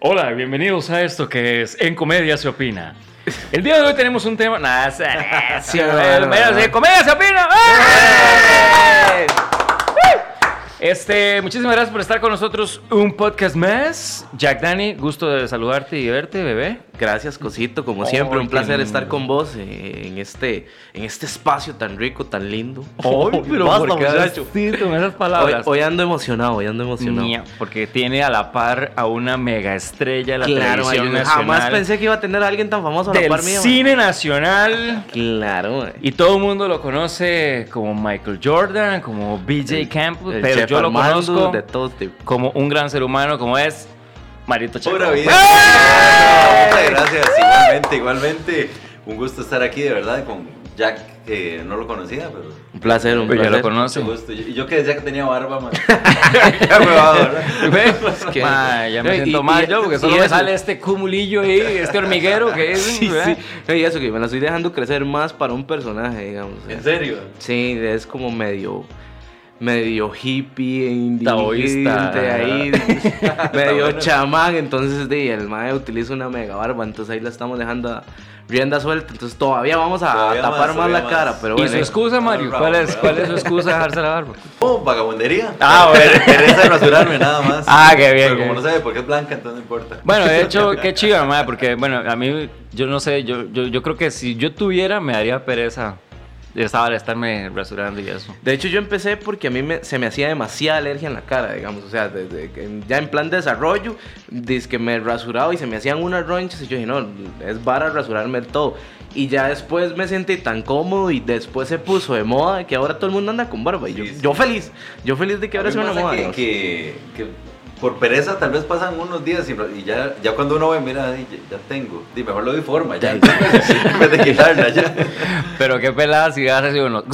Hola, bienvenidos a esto que es En Comedia se opina. El día de hoy tenemos un tema. Nah, se- se- en Comedia se opina. ¡Eh! Este, muchísimas gracias por estar con nosotros. Un podcast más. Jack Dani, gusto de saludarte y verte, bebé. Gracias, Cosito. Como siempre, un placer lindo. estar con vos eh, en este, en este espacio tan rico, tan lindo. Ay, pero Basta, ¿por qué muchacho. esas Hoy, palabras? hoy ando emocionado, hoy ando emocionado. Porque tiene a la par a una mega estrella de la Claro, televisión nacional. jamás pensé que iba a tener a alguien tan famoso a la del par mía. cine nacional. Claro, man. Y todo el mundo lo conoce como Michael Jordan, como BJ Campbell, El pero yo lo Armando, conozco de todos tipos. como un gran ser humano, como es Marito Chacón. Pura vida. ¡Eh! Muchas gracias. Igualmente, igualmente. Un gusto estar aquí, de verdad, con Jack, que no lo conocía, pero. Un placer, un Pues ya placer. lo conoce. Gusto. Y yo que decía que tenía barba, man. Ya huevado, ¿verdad? ¿Ve? que- Ma, ya me Y- siento y- mal y- yo, porque solo me eso- sale este cumulillo ahí, este hormiguero que es. Sí, ¿verdad? sí. Y eso que me la estoy dejando crecer más para un personaje, digamos. ¿En serio? Sí, es como medio medio hippie, Taoísta. indigente ahí, medio bueno. chamán, entonces de, el mae utiliza una mega barba, entonces ahí la estamos dejando a rienda suelta, entonces todavía vamos a Todavía tapar más, la más. cara, pero ¿Y bueno. su excusa, Mario? ¿Cuál es. ¿Cuál es su excusa de dejarse la barba? Oh, vagabundería. Ah, bueno. Pereza de rasurarme, nada más. Ah, qué bien, Pero qué como bien. no sabe por qué es blanca, entonces no importa. Bueno, de hecho, qué chido, madre, porque, bueno, a mí, yo no sé, yo, yo, yo creo que si yo tuviera, me daría pereza estaba de estarme rasurando y eso. De hecho, yo empecé porque a mí me- se me hacía demasiada alergia en la cara, digamos. O sea, desde ya en plan de desarrollo, desde que me rasuraba y se me hacían unas ronchas. Y yo dije, no, es para rasurarme el todo. Y ya después me sentí tan cómodo y después se puso de moda que ahora todo el mundo anda con barba. Y yo, Sí, sí. yo feliz, yo feliz de que ahora sea una moda. que, que por pereza tal vez pasan unos días y, y ya, ya cuando uno ve, mira, ya, ya tengo. Di, mejor lo doy forma, ya. en vez de quitarla, ya. Pero qué pelada si hace así uno.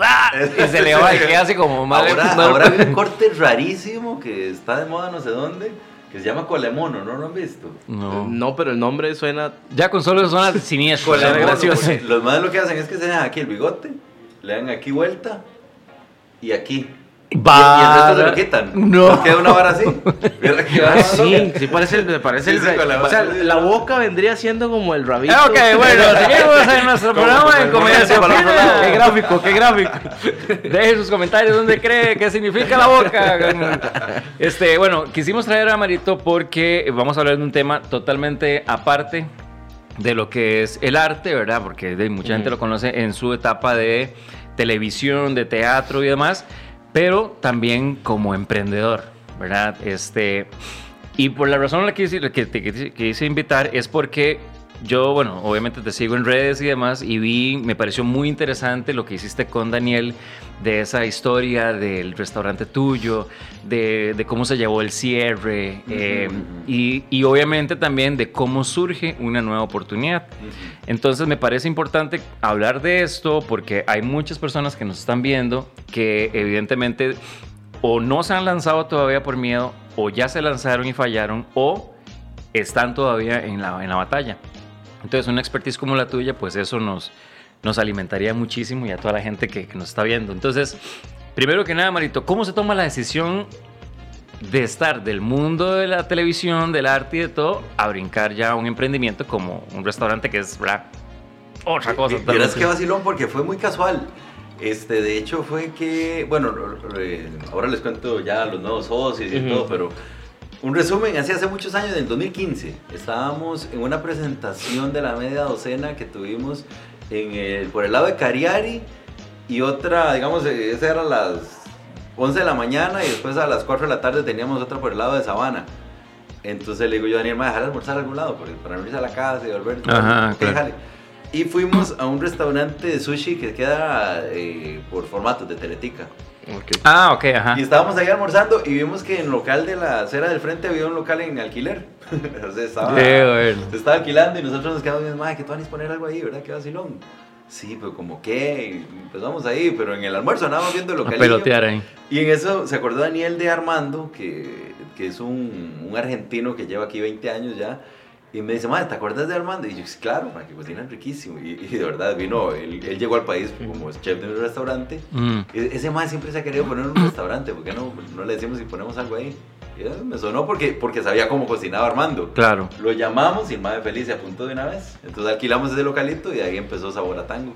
¡ah! Y se le va y queda así como mal. Ahora, hay un corte rarísimo que está de moda no sé dónde, que se llama colemono, ¿no lo han visto? No. No, pero el nombre suena. Ya con solo suena siniestro. Colemono, suena gracioso. Los más lo que hacen es que se dejan aquí el bigote, le dan aquí vuelta y aquí. Y, y el resto se lo quitan. No. Nos queda una vara así. Sí, sí parece el, me parece Sí, el la- O sea, la boca vendría siendo como el rabito. Ah, Ok, bueno, seguimos en nuestro programa el Comedia. Qué gráfico, qué gráfico. Deje sus comentarios donde cree que significa la boca. Este, bueno, quisimos traer a Marito porque vamos a hablar de un tema totalmente aparte de lo que es el arte, ¿verdad? Porque de- mucha gente lo conoce en su etapa de televisión, de teatro y demás, pero también como emprendedor, ¿verdad? Este, y por la razón la que quise- quise invitar es porque yo, bueno, obviamente te sigo en redes y demás y vi, me pareció muy interesante lo que hiciste con Daniel de esa historia del restaurante tuyo, de, de cómo se llevó el cierre eh, Ujú. y, y obviamente también de cómo surge una nueva oportunidad. Entonces me parece importante hablar de esto porque hay muchas personas que nos están viendo que evidentemente o no se han lanzado todavía por miedo o ya se lanzaron y fallaron o están todavía en la, en la batalla. Entonces una expertise como la tuya pues eso nos, nos alimentaría muchísimo y a toda la gente que, que nos está viendo. Entonces, primero que nada Marito, ¿cómo se toma la decisión de estar del mundo de la televisión, del arte y de todo, a brincar ya a un emprendimiento como un restaurante que es ¿verdad? otra cosa. Verás qué vacilón porque fue muy casual. Este, de hecho fue que, bueno, eh, ahora les cuento ya los nuevos socios y Ujú. todo, pero un resumen, así hace muchos años, en el 2015, estábamos en una presentación de la media docena que tuvimos en el, por el lado de Cariari y otra, digamos, eh, esa era a las 11 de la mañana y después a las 4 de la tarde teníamos otra por el lado de Sabana. Entonces le digo yo a Daniel, "Ma, dejar almorzar a algún lado porque para no irse a la casa y volver. Ajá, Ok, claro. jale". Y fuimos a un restaurante de sushi que queda eh, por formatos de Teletica. Ah, ok, ajá. Y estábamos ahí almorzando y vimos que en el local de la acera del frente había un local en alquiler. o sea, estaba, bueno. se estaba alquilando y nosotros nos quedamos viendo, madre, que tú vas a poner algo ahí, ¿verdad? Qué vacilón. Sí, pero como qué, y empezamos ahí, pero en el almuerzo andábamos viendo el A local. pelotear ahí. Y en eso se acordó Daniel de Armando, que, que es un, un argentino que lleva aquí 20 años ya. Y me dice, madre, ¿te acuerdas de Armando? Y yo, "Sí, claro, ma, que cocina riquísimo. Y, y de verdad, vino, él, él llegó al país como chef de un restaurante. Mm. E- Ese madre siempre se ha querido poner en un restaurante, ¿por qué no, no le decimos si ponemos algo ahí? Y, me sonó porque, porque sabía cómo cocinaba Armando. Claro. Lo llamamos y el madre feliz se apuntó de una vez. Entonces alquilamos ese localito y ahí empezó Sabor a Tango.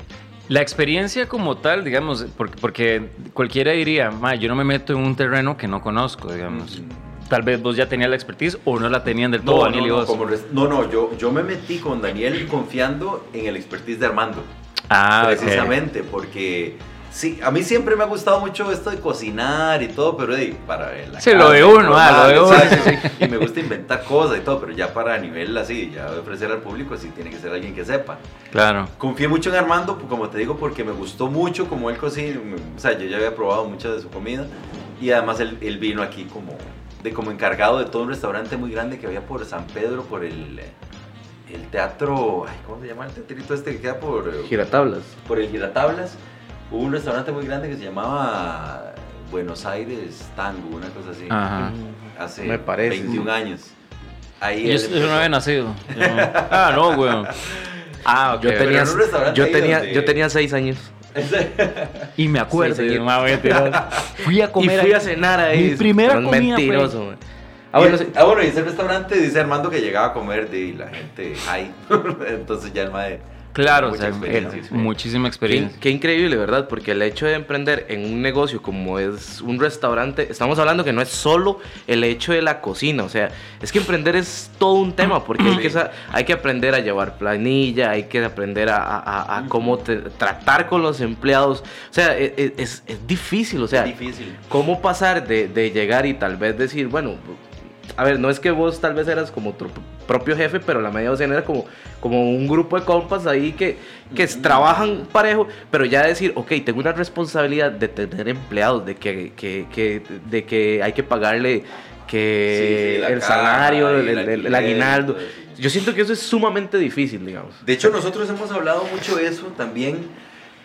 La experiencia como tal, digamos, porque, porque cualquiera diría, "Ma, yo no me meto en un terreno que no conozco, digamos. Mm. Tal vez vos ya tenías la expertise o no la tenían del todo, No, Daniel no, y vos. como no, no, yo, yo me metí con Daniel confiando en el expertise de Armando. Ah, precisamente, porque sí, a mí siempre me ha gustado mucho esto de cocinar y todo, pero de, para la Sí, casa, lo de uno, ah, lo de uno. exacto, Y me gusta inventar cosas y todo, pero ya para nivel así, ya ofrecer al público, sí tiene que ser alguien que sepa. Claro. Confié mucho en Armando, como te digo, porque me gustó mucho como él cocina. O sea, yo ya había probado mucha de su comida. Y además él, él vino aquí como, de, como encargado de todo un restaurante muy grande que había por San Pedro, por el, el teatro. Ay, ¿Cómo se llama el teatrito este que queda por, eh, Giratablas. por el Giratablas? Hubo un restaurante muy grande que se llamaba Buenos Aires Tango, una cosa así. Ajá. Hace Me parece. 21 años. Ahí Yo, yo no había nacido. No- Ah, no, güey. Ah, ok. Yo tenía, yo tenía, donde- yo tenía seis años. Y me acuerdo. Fui a comer y fui ahí. a cenar ahí. Mi primera comida fue- mentiroso, man. Ah, bueno, sí. ah, bueno, y ese restaurante dice Armando que llegaba a comer de y la gente ahí. Entonces ya el mae. Claro, o mucha sea, experiencia, era sí. muchísima Qué, experiencia. qué increíble, ¿verdad? Porque el hecho de emprender en un negocio como es un restaurante, estamos hablando que no es solo el hecho de la cocina, o sea, es que emprender es todo un tema, porque hay, que, sa- hay que aprender a llevar planilla, hay que aprender a, a- a- a cómo te- tratar con los empleados, o sea, e- e- es, es difícil, o sea, Es difícil. cómo pasar de, de llegar y tal vez decir, bueno, a ver, no es que vos tal vez eras como tu propio jefe, pero la media docena era como, como un grupo de compas ahí que, que trabajan parejo, pero ya decir, ok, tengo una responsabilidad de tener empleados, de que, que- que- de que hay que pagarle que Sí, sí, la el salario, el, el el- el alquiler, aguinaldo. Yo siento que eso es sumamente difícil, digamos. De hecho, nosotros hemos hablado mucho de eso también.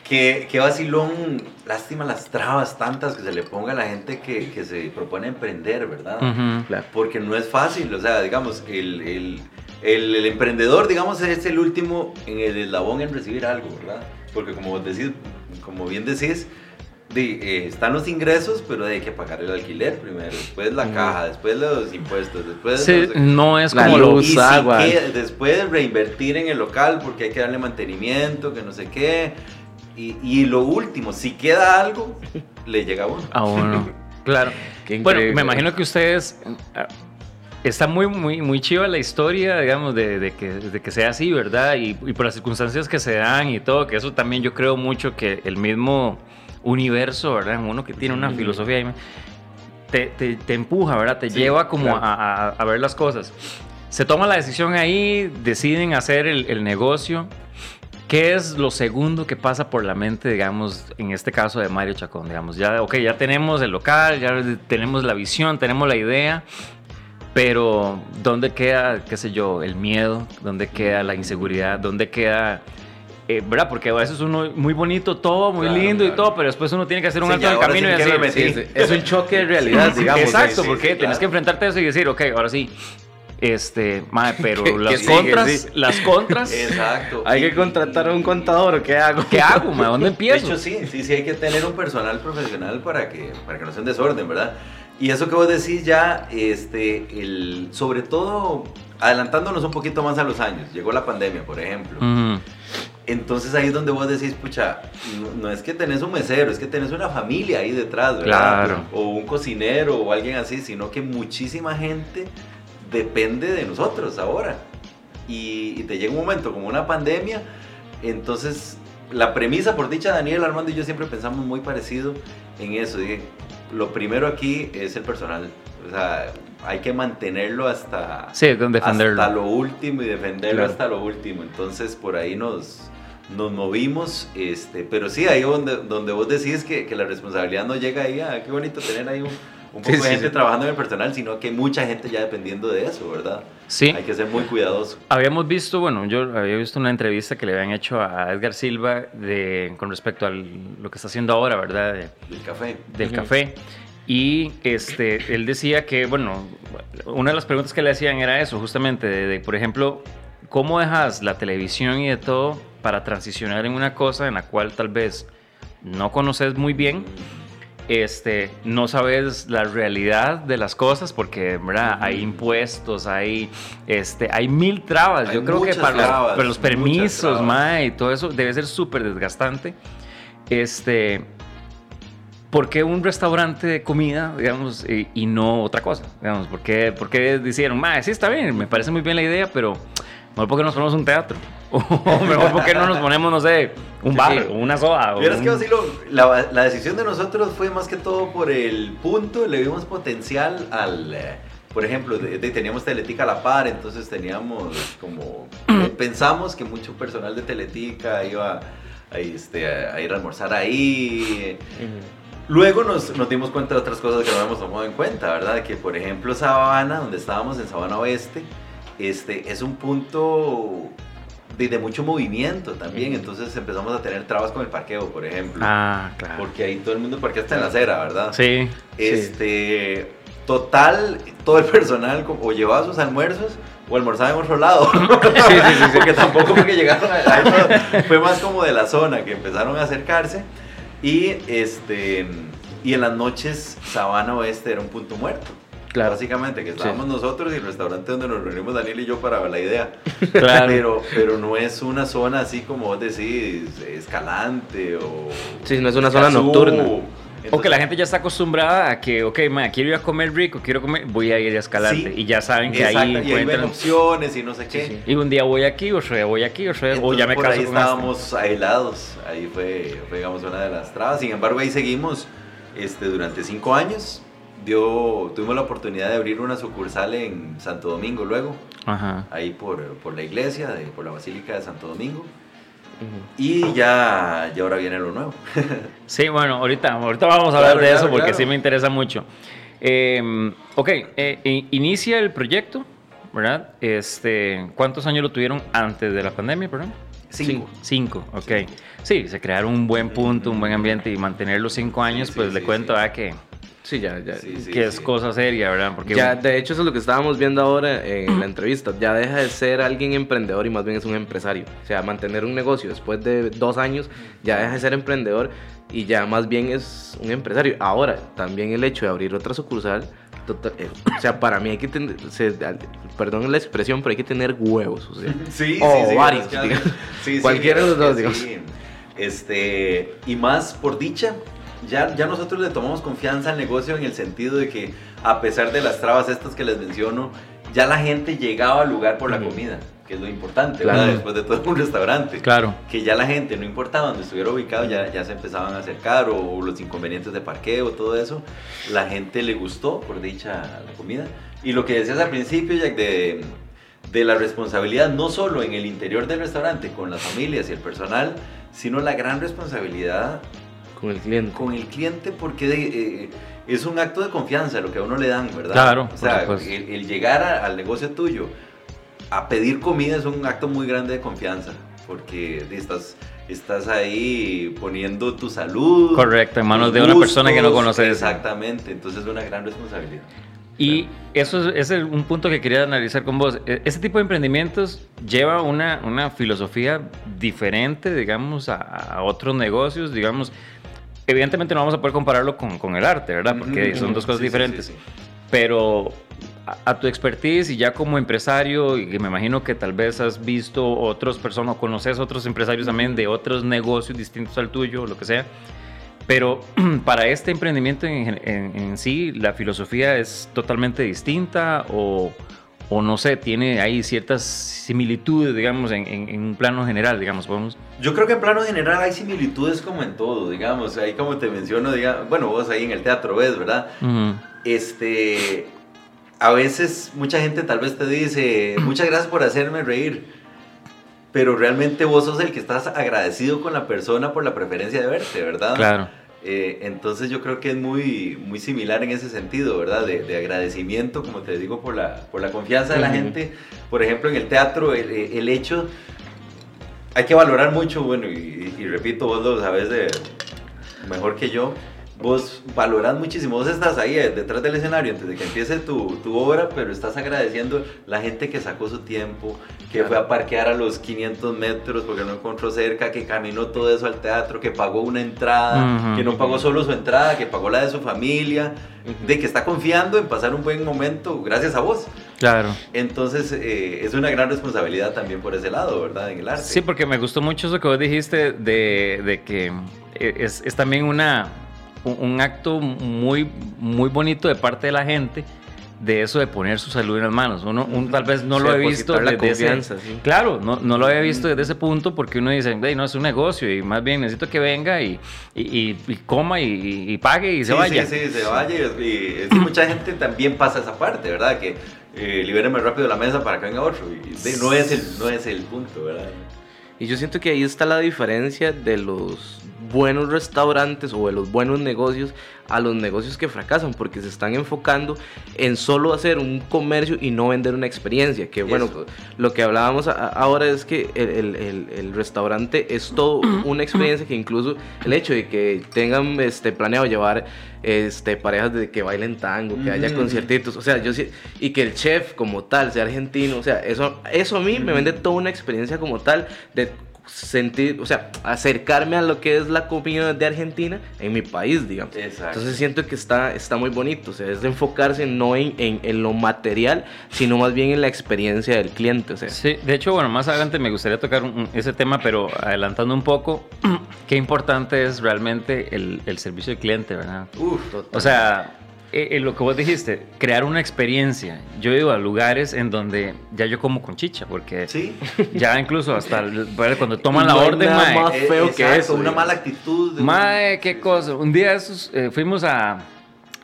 Que, que vacilón, lástima las trabas tantas que se le ponga a la gente que, que se propone emprender, ¿verdad? Ujú. Claro. Porque no es fácil, o sea, digamos, el, el, el, el emprendedor, digamos, es el último en el eslabón en recibir algo, ¿verdad? Porque como, decís, como bien decís, de, eh, están los ingresos, pero hay que pagar el alquiler primero, después la caja, después los impuestos, después... Sí, no es como lo... agua. después reinvertir en el local porque hay que darle mantenimiento, que no sé qué. Y, y lo último, si queda algo, le llega a uno. a uno. Claro. Qué Bueno, me imagino que ustedes... ah, Está muy, muy, muy chiva la historia, digamos, de, de que, de que sea así, ¿verdad? Y, y por las circunstancias que se dan y todo, que eso también yo creo mucho que el mismo universo, ¿verdad? Uno que tiene una filosofía ahí, te, te, te empuja, ¿verdad? Te Sí, lleva como claro. a, a- a ver las cosas. Se toma la decisión ahí, deciden hacer el, el negocio. ¿Qué es lo segundo que pasa por la mente, digamos, en este caso de Mario Chacón? Digamos, ya, ok, ya tenemos el local, ya tenemos la visión, tenemos la idea, pero ¿dónde queda, qué sé yo, el miedo? ¿Dónde queda la inseguridad? ¿Dónde queda, eh, verdad? Porque a veces uno, muy bonito todo, muy Claro, lindo y claro. todo, pero después uno tiene que hacer un Sí, alto en el camino sí y decir. Sí, es un choque de realidad, digamos. Exacto, porque tienes claro. que enfrentarte a eso y decir, ok, ahora sí, este, mae, pero ¿Qué- las sigue? contras, Sí. las contras, Exacto. Hay Y- que contratar a un contador, ¿o qué hago? ¿qué hago, mae? ¿Dónde De empiezo? hecho, sí, sí, sí, hay que tener un personal profesional para que, para que no sea un desorden, ¿verdad? Y eso que vos decís ya, este, el, sobre todo, adelantándonos un poquito más a los años, llegó la pandemia, por ejemplo. Entonces ahí es donde vos decís, pucha, no, no es que tenés un mesero, es que tenés una familia ahí detrás, ¿verdad? Claro. O un cocinero o alguien así, sino que muchísima gente depende de nosotros ahora. Y, y te llega un momento como una pandemia, entonces la premisa, por dicha Daniel, Armando y yo siempre pensamos muy parecido en eso. dije, lo primero aquí es el personal. O sea, hay que mantenerlo hasta Sí, defenderlo. hasta lo último y defenderlo Claro. hasta lo último. Entonces por ahí nos, nos movimos, este, pero sí, ahí donde, donde vos decís que, que la responsabilidad no llega ahí, ah, qué bonito tener ahí un, un poco Sí, de sí, gente sí. trabajando en el personal, sino que hay mucha gente ya dependiendo de eso, ¿verdad? Sí. Hay que ser muy cuidadoso. Habíamos visto, bueno, yo había visto una entrevista que le habían hecho a Edgar Silva de, con respecto a lo que está haciendo ahora, ¿verdad? De- El café. del café. Y este, él decía que, bueno, una de las preguntas que le hacían era eso, justamente, de, por ejemplo, ¿cómo dejas la televisión y de todo para transicionar en una cosa en la cual tal vez no conoces muy bien? Este, no sabes la realidad de las cosas porque ¿verdad? hay impuestos, hay, este, hay mil trabas. Hay Yo creo que para, los- trabas, para los permisos, ma, y todo eso debe ser súper desgastante. Este, ¿Por qué un restaurante de comida, digamos, y, y no otra cosa? Digamos, ¿por qué, por qué dijeron, ma, sí está bien, me parece muy bien la idea, pero mejor porque nos ponemos un teatro? O mejor porque no nos ponemos, no sé, un Sí, bar, sí. o una soda. o Vieras que un- vacilo, la, la decisión de nosotros fue más que todo por el punto, le vimos potencial al, eh, por ejemplo, de- de- teníamos Teletica a la par, entonces teníamos como, eh, pensamos que mucho personal de Teletica iba a, este, a ir a almorzar ahí. Luego nos, nos dimos cuenta de otras cosas que no habíamos tomado en cuenta, ¿verdad? Que por ejemplo Sabana, donde estábamos en Sabana Oeste, este, es un punto de, de mucho movimiento también, entonces empezamos a tener trabas con el parqueo, por ejemplo. Ah, claro. Porque ahí todo el mundo parquea hasta en la acera, ¿verdad? Sí. Este, total, todo el personal o llevaba sus almuerzos o almorzaba en otro lado. sí, sí, sí. Porque tampoco fue que llegaron a, a eso, fue más como de la zona que empezaron a acercarse y este y en las noches Sabana Oeste era un punto muerto. Claro. Básicamente, que estábamos nosotros y el restaurante donde nos reunimos Daniel y yo para ver la idea. Claro. Pero, pero no es una zona así como vos decís, escalante o... Sí, no es una zona nocturna. O que la gente ya está acostumbrada a que, ok, ma, quiero ir a comer rico, quiero comer, voy a ir a Escalante. Sí, y ya saben que Exacto, ahí y ahí ven encuentran. opciones y no sé qué. sí. Y un día voy aquí, otro día voy aquí, otro día, o Entonces, ya me por caso ahí con este. estábamos aislados. Ahí fue, fue, digamos, una de las trabas. Sin embargo, ahí seguimos este, durante cinco años. Dio, tuvimos la oportunidad de abrir una sucursal en Santo Domingo luego, Ajá. ahí por, por la iglesia, de, por la Basílica de Santo Domingo. Ujú. Y ya, ya ahora viene lo nuevo. Sí, bueno, ahorita, ahorita vamos a hablar Claro, de claro, eso porque claro. sí me interesa mucho. Eh, ok, eh, inicia el proyecto, ¿verdad? Este, ¿Cuántos años lo tuvieron antes de la pandemia, perdón? Cinco. Cinco, ok. Sí, se crearon un buen punto, un buen ambiente y mantener los cinco años, sí, pues le sí, cuento sí. a que, Sí, ya, ya. Sí, sí, que es sí. cosa seria, ¿verdad? Porque Ya, de hecho, eso es lo que estábamos viendo ahora en la entrevista. Ya deja de ser alguien emprendedor y más bien es un empresario. O sea, mantener un negocio después de dos años ya deja de ser emprendedor y ya más bien es un empresario. Ahora, también el hecho de abrir otra sucursal, tota- eh, o sea, para mí hay que tener, se- perdón la expresión, pero hay que tener huevos. O sea, Sí, O varios, digamos. sí, sí, Cualquiera de los dos, digamos. Este, y más por dicha, ya, ya nosotros le tomamos confianza al negocio en el sentido de que a pesar de las trabas estas que les menciono, ya la gente llegaba al lugar por la comida, que es lo importante, Claro. ¿verdad? Después de todo un restaurante. Claro. Que ya la gente, no importaba donde estuviera ubicado, ya, ya se empezaban a acercar, o, los inconvenientes de parqueo, todo eso. La gente le gustó, por dicha, la comida. Y lo que decías al principio, Jack, de, de la responsabilidad, no solo en el interior del restaurante, con las familias y el personal, sino la gran responsabilidad con el cliente. con el cliente, porque eh, es un acto de confianza lo que a uno le dan, ¿verdad? Claro, O sea, el, el llegar a- al negocio tuyo a pedir comida es un acto muy grande de confianza, porque estás, estás ahí poniendo tu salud. Correcto, en manos de una persona que no gustos, conoces. Exactamente, entonces es una gran responsabilidad. Y eso es, es un punto que quería analizar con vos. E- Ese tipo de emprendimientos lleva una, una filosofía diferente, digamos, a, a otros negocios, digamos. Evidentemente no vamos a poder compararlo con, con el arte, ¿verdad? Porque son dos cosas sí, diferentes. sí, sí. Pero a, a tu expertise y ya como empresario, y que me imagino que tal vez has visto otras personas o conoces otros empresarios también de otros negocios distintos al tuyo, lo que sea. Pero para este emprendimiento en, en- en sí, la filosofía es totalmente distinta o, o no sé, tiene ahí ciertas similitudes, digamos, en, en- en un plano general, digamos, podemos. Yo creo que en plano general hay similitudes como en todo, digamos, ahí como te menciono, diga, bueno, vos ahí en el teatro ves, ¿verdad? Este, a veces mucha gente tal vez te dice, muchas gracias por hacerme reír, pero realmente vos sos el que estás agradecido con la persona por la preferencia de verte, ¿verdad? Claro. Eh, entonces yo creo que es muy, muy similar en ese sentido, ¿verdad? De, de agradecimiento, como te digo, por la, por la confianza de la gente. Por ejemplo, en el teatro, el, el hecho, hay que valorar mucho, bueno, y, y repito, vos lo sabes de, mejor que yo, vos valorás muchísimo, vos estás ahí eh, detrás del escenario antes de que empiece tu, tu obra, pero estás agradeciendo la gente que sacó su tiempo, que fue a parquear a los 500 metros porque no encontró cerca, que caminó todo eso al teatro, que pagó una entrada, Ujú. que no pagó solo su entrada, que pagó la de su familia, de que está confiando en pasar un buen momento gracias a vos. Claro. Entonces eh, es una gran responsabilidad también por ese lado, ¿verdad? En el arte. Sí, porque me gustó mucho eso que vos dijiste de, de que es, es también una, un, acto muy, muy bonito de parte de la gente de eso de poner su salud en las manos. Uno, uno tal vez no Sí, lo he visto desde ese- confianza, sí. Claro, no, no lo había visto desde ese punto porque uno dice, "Ey, no, es un negocio y más bien necesito que venga y, y, y- coma y, y pague y se sí, vaya. Sí, sí, se vaya. Y, mucha gente también pasa esa parte, ¿verdad? Que eh, libéreme rápido la mesa para que venga otro. Y de- no, es el, no es el punto, ¿verdad? Y yo siento que ahí está la diferencia de los buenos restaurantes o de los buenos negocios a los negocios que fracasan porque se están enfocando en solo hacer un comercio y no vender una experiencia. Que bueno, Eso. lo que hablábamos a- ahora es que el, el- el- el restaurante es todo una experiencia que incluso el hecho de que tengan este, planeado llevar este, parejas de que bailen tango, que haya Ujú. conciertitos, o sea, yo sí, y que el chef como tal sea argentino, o sea, eso, eso a mí me vende toda una experiencia como tal de sentir, o sea, acercarme a lo que es la comida de Argentina en mi país, digamos. Exacto. Entonces siento que está, está muy bonito, o sea, es de enfocarse no en, en, en lo material, sino más bien en la experiencia del cliente, o sea. Sí, de hecho, bueno, más adelante me gustaría tocar un- ese tema, pero adelantando un poco, qué importante es realmente el, el servicio al cliente, ¿verdad? Uf, O sea, eh, eh, lo que vos dijiste, crear una experiencia. Yo he ido a lugares en donde ya yo como con chicha, porque sí. ya incluso hasta cuando toman la No hay orden, nada mae, más feo que exacto, eso, Una mala actitud. de un- Mae, qué cosa. Un día esos, eh, fuimos a,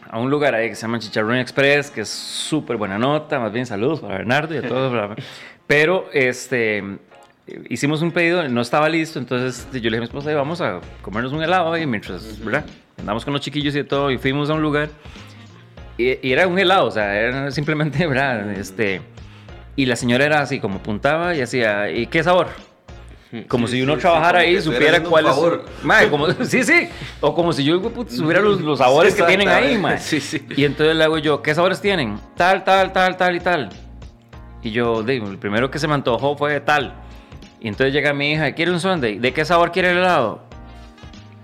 a un lugar ahí que se llama Chicharrón Express, que es súper buena nota. Más bien, saludos para Bernardo y a todos. bla, bla. Pero este, hicimos un pedido, no estaba listo. Entonces yo le dije a mi esposa, "Ay, vamos a comernos un helado ahí mientras, ¿verdad? Andamos con los chiquillos y todo. Y fuimos a un lugar. Y, y era un helado, o sea, era simplemente, ¿verdad? Este, y la señora era así, como apuntaba y hacía, ¿y qué sabor? Como Sí, si uno sí, trabajara sí, ahí y supiera cuál es. Mae, como, sí, sí. O como si yo supiera los, los sabores que tienen ahí, sí. Y entonces le hago yo, ¿qué sabores tienen? Tal, tal, tal, tal y tal. Y yo digo, el primero que se me antojó fue tal. Y entonces llega mi hija, ¿quiere un sundae? ¿De qué sabor quiere el helado?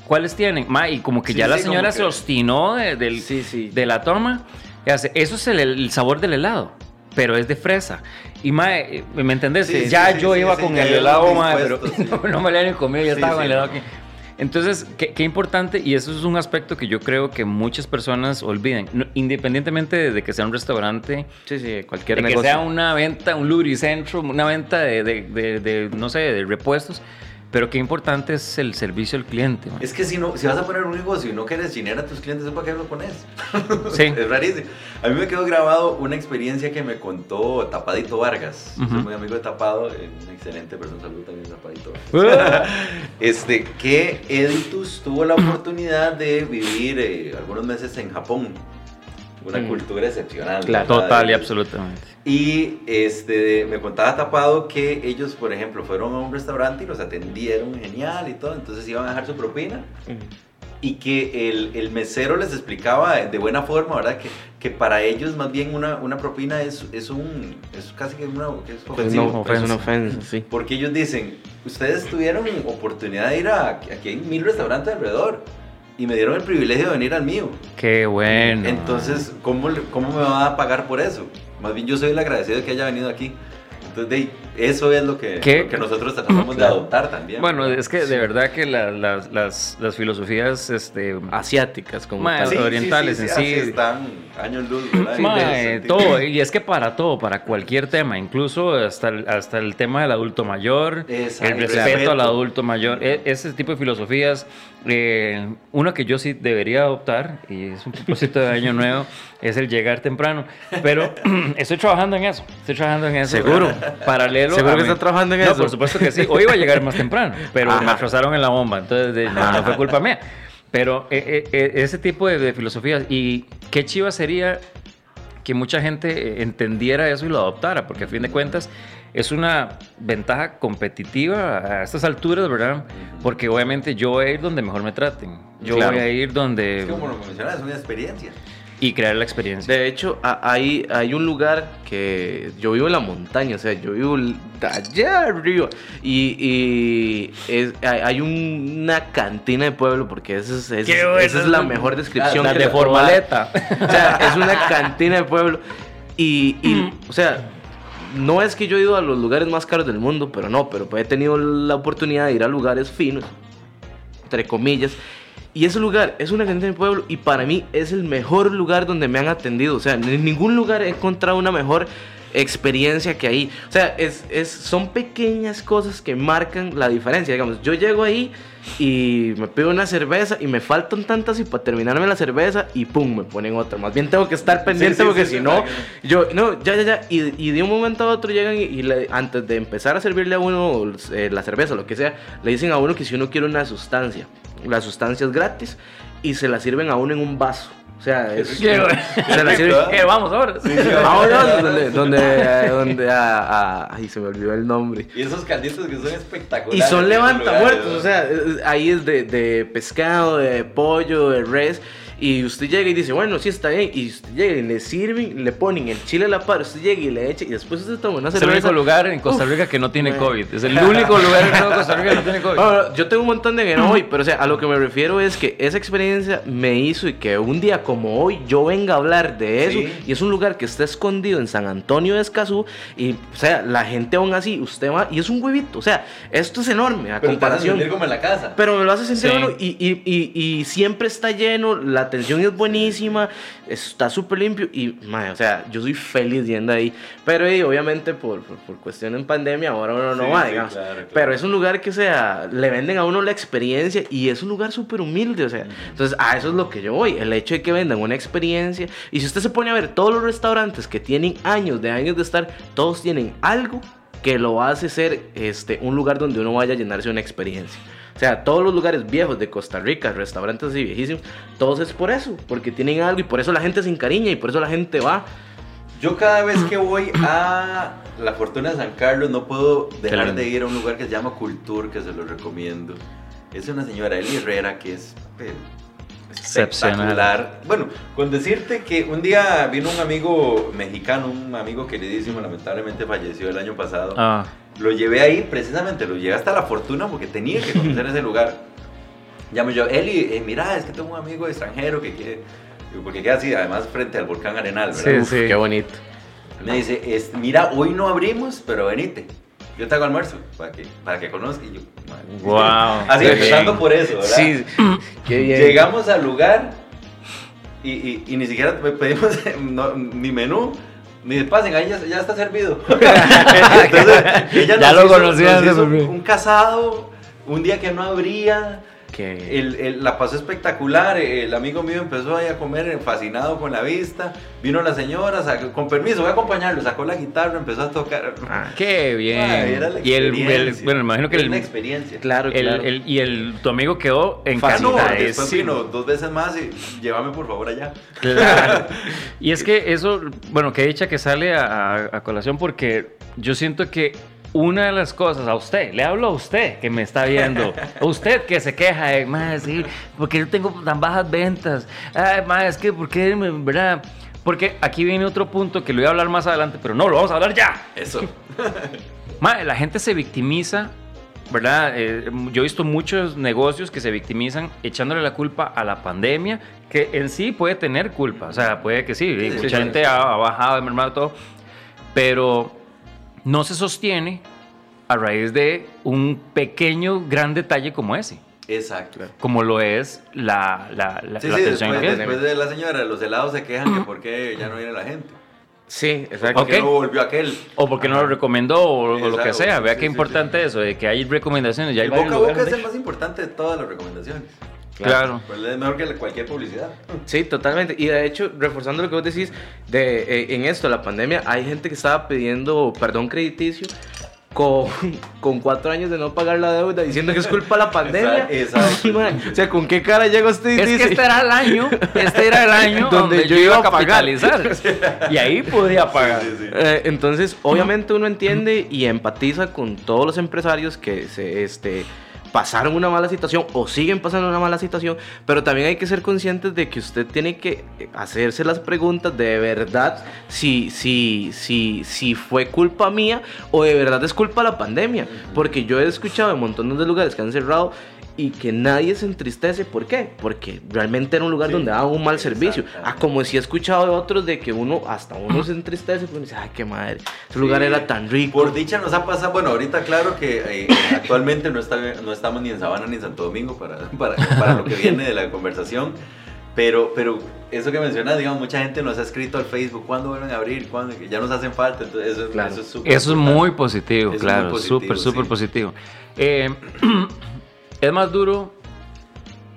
¿Cuáles tienen? Ma, y como que Sí, ya la sí, como señora que- se obstinó de, del- Sí, de la toma. Eso es el, el sabor del helado, pero es de fresa. Y mae, ¿me entendés? Ya yo iba con el helado, mae, pero no, no me lo había ni comido, Sí, estaba con el helado aquí. Entonces, qué, qué importante, y eso es un aspecto que yo creo que muchas personas olviden, No- independientemente de, que sea un restaurante, Sí, sí, cualquier de que negocio. sea una venta, un lubricentro, una venta de- de- de, no sé, de repuestos, pero qué importante es el servicio al cliente. man. Es que si no, si vas a poner un negocio y no quieres dinero a tus clientes, ¿para qué lo pones? Sí. es rarísimo. A mí me quedó grabado una experiencia que me contó Tapadito Vargas. Yo Soy Ujú. muy amigo de Tapado, eh, una excelente persona. Saludos también, Tapadito. Ah. este, que Editus tuvo la oportunidad de vivir eh, algunos meses en Japón. Una Mm. cultura excepcional. Claro. Total y absolutamente. Y este, me contaba Tapado que ellos, por ejemplo, fueron a un restaurante y los atendieron genial y todo, entonces iban a dejar su propina y que el, el mesero les explicaba de buena forma, ¿verdad? Que, que para ellos más bien una, una propina es, es un, es casi que una, que es ofensivo. una, es una ofensa, sí. Porque ellos dicen, ustedes tuvieron oportunidad de ir a, aquí hay mil restaurantes alrededor y me dieron el privilegio de venir al mío. Qué bueno. Entonces, ¿cómo, ¿cómo me va a pagar por eso? Más bien yo soy el agradecido de que haya venido aquí. Entonces, de ahí, eso es lo que, ¿Qué? lo que nosotros tratamos de Claro. adoptar también. Bueno, ¿verdad? es que de verdad que la- las, las, las filosofías, este, Asiáticas, como Ma, tal. sí, orientales en sí. así están años luz. Ma, eh, todo, y es que para todo, para cualquier tema, incluso hasta el, hasta el tema del adulto mayor, Exacto, el el respeto, respeto. al adulto mayor, e- ese tipo de filosofías, eh, una que yo sí debería adoptar, y es un propósito de año nuevo, es el llegar temprano, pero estoy trabajando en eso, estoy trabajando en eso. ¿Seguro? ¿Seguro que mi- está trabajando en no, eso? por supuesto que sí, hoy iba a llegar más temprano, pero me Ajá. atrasaron en la bomba, entonces de- no, no fue culpa mía. Pero eh, eh, eh, ese tipo de, de filosofías, y qué chiva sería que mucha gente eh, entendiera eso y lo adoptara, porque a fin de cuentas es una ventaja competitiva a estas alturas, ¿verdad? Porque obviamente yo voy a ir donde mejor me traten. Yo Claro. voy a ir donde... Es como lo mencionas, es una experiencia. Y crear la experiencia. De hecho, a- hay, hay un lugar que yo vivo en la montaña, o sea, yo vivo allá arriba. Y, y es- hay, hay un- una cantina de pueblo, porque esa es, esa es- bueno. esa es la mejor descripción. la que de formaleta. O sea, es una cantina de pueblo. Y, y, o sea, no es que yo he ido a los lugares más caros del mundo, pero no, pero he tenido la oportunidad de ir a lugares finos, entre comillas. Y ese lugar es una cantina de pueblo y para mí es el mejor lugar donde me han atendido. O sea, en ningún lugar he encontrado una mejor experiencia que ahí. O sea, es, es, son pequeñas cosas que marcan la diferencia. Digamos, yo llego ahí y me pido una cerveza y me faltan tantas y para terminarme la cerveza y pum, me ponen otra. Más bien tengo que estar pendiente sí, porque sí, si sí, no, yo, no, ya, ya, ya. Y, y de un momento a otro llegan y, y le- antes de empezar a servirle a uno eh, la cerveza, lo que sea, le dicen a uno que si uno quiere una sustancia, la sustancia es gratis y se la sirven a uno en un vaso. O sea, es, se la sirven. Eh, vamos ahora. Vámonos, donde, donde, donde, ah, ah, ay, se me olvidó el nombre. Y esos calditos que son Y espectaculares. son en esos levantamuertos, lugares, o sea, ahí es de, de pescado, de pollo, de res. Y usted llega y dice, bueno, sí está bien. Y usted llega y le sirven, le ponen el chile a la par. Usted llega y le echa. Y después usted toma una Es el cerveza. único lugar en Costa Uf, Rica que no tiene man. COVID. Es el único lugar en todo Costa Rica que no tiene COVID. No, yo tengo un montón de que no voy, pero o sea, a lo que me refiero es que esa experiencia me hizo y que un día como hoy yo venga a hablar de eso Sí. y es un lugar que está escondido en San Antonio de Escazú y o sea, la gente aún así, usted va y es un huevito, o sea, esto es enorme a Pero te vas a comparación. sentir como en la casa. Pero me lo hace sentir Sí. y, y, y, y siempre está lleno, la atención es buenísima, está súper limpio y, mae, o sea, yo soy feliz yendo ahí. Pero eh, obviamente por, por, por cuestión en pandemia ahora uno no Sí, va, sí, digamos. claro, claro. Pero es un lugar que, o sea, le venden a uno la experiencia y es un lugar súper humilde, o sea. Entonces, a eso es lo que yo voy, el hecho de que vendan una experiencia. Y si usted se pone a ver todos los restaurantes que tienen años de años de estar, todos tienen algo que lo hace ser este, un lugar donde uno vaya a llenarse una experiencia. O sea, todos los lugares viejos de Costa Rica, restaurantes así viejísimos, todos es por eso, porque tienen algo y por eso la gente se encariña y por eso la gente va. Yo cada vez que voy a la Fortuna de San Carlos no puedo dejar de ir a un lugar que se llama Cultur, que se lo recomiendo. Es una señora Eli Herrera que es espectacular. Bueno, con decirte que un día vino un amigo mexicano, un amigo queridísimo, lamentablemente falleció el año pasado. Ah, Lo llevé ahí, precisamente, lo llevé hasta la Fortuna porque tenía que conocer ese lugar. Llamo yo, Eli, eh, mira, es que tengo un amigo extranjero que quiere... Porque queda así, además frente al volcán Arenal, ¿verdad? Sí, Uf, sí. Qué bonito. Me dice, es, mira, hoy no abrimos, pero venite. Yo te hago almuerzo para que, para que conozca. Y yo, madre. Wow. Así empezando bien. por eso, ¿verdad? Sí, qué bien. Llegamos al lugar y, y- y ni siquiera pe- pedimos no, ni menú. Ni pasen, ahí ya, ya está servido. Entonces, ella Ya lo por mí. un casado, un día que no abría. Qué- El, el- la pasó espectacular. El amigo mío empezó ahí a comer fascinado con la vista. Vino la señora, sacó- con permiso, voy a acompañarlo. Sacó la guitarra, empezó a tocar. Ah, Qué bien. Ay, era la y el, bueno, imagino que Es el, una experiencia. Claro, el- claro. el- y el, tu amigo quedó encantado. después vino dos veces más y llévame por favor allá. Claro. Y es que eso, bueno, que dicha que sale a, a- a colación porque yo siento que una de las cosas, a usted, le hablo a usted que me está viendo, a usted que se queja de, más, sí, porque yo tengo tan bajas ventas, ay, más, es que, ¿por qué, verdad? Porque aquí viene otro punto que lo voy a hablar más adelante, pero no, lo vamos a hablar ya. Eso. Ma, la gente se victimiza, ¿verdad? Eh, yo he visto muchos negocios que se victimizan echándole la culpa a la pandemia, que en sí puede tener culpa, o sea, puede que sí, Sí, mucha sí, gente ha, ha bajado, mermado todo, pero no se sostiene a raíz de un pequeño, gran detalle como ese, Exacto. como lo es la, la, la, Sí, la sí, atención después, después de la señora, los helados se quejan que por qué ya no viene la gente. Sí, exacto. Ok. ¿Por qué no volvió aquel? O porque no lo recomendó o, o lo que sea. Vea sí, qué sí, importante sí. eso, de que hay recomendaciones. Ya hay el boca a boca es el más importante de todas las recomendaciones. Claro. Pues es mejor que cualquier publicidad. Sí, totalmente. Y de hecho, reforzando lo que vos decís, de, eh, en esto, la pandemia, hay gente que estaba pidiendo perdón crediticio con, con cuatro años de no pagar la deuda diciendo que es culpa de la pandemia. Exacto. o sea, ¿con qué cara llega usted y Es dice? que este era el año, este era el año donde, yo iba a capitalizar. y ahí podía pagar. Sí, sí, sí. Eh, entonces, obviamente uno entiende y empatiza con todos los empresarios que se este, pasaron una mala situación o siguen pasando una mala situación, pero también hay que ser conscientes de que usted tiene que hacerse las preguntas de verdad si, si, si, si fue culpa mía o de verdad es culpa de la pandemia. Porque yo he escuchado en montones de lugares que han cerrado y que nadie se entristece. ¿Por qué? Porque realmente era un lugar Sí, donde daban un mal servicio. Ah, como si he escuchado de otros de que uno, hasta uno se entristece porque dice, ay, qué madre, ese lugar Sí. era tan rico. Por dicha nos ha pasado, bueno, ahorita claro que eh, actualmente no, está, no estamos ni en Sabana ni en Santo Domingo para, para, para lo que viene de la conversación, pero, pero eso que mencionas, digamos, mucha gente nos ha escrito al Facebook, ¿cuándo vuelven a abrir? ¿Cuándo? Ya nos hacen falta, entonces eso, es- Claro. eso es súper Eso es muy positivo, Es claro, positivo, súper, súper sí. positivo. Eh, ¿Es más duro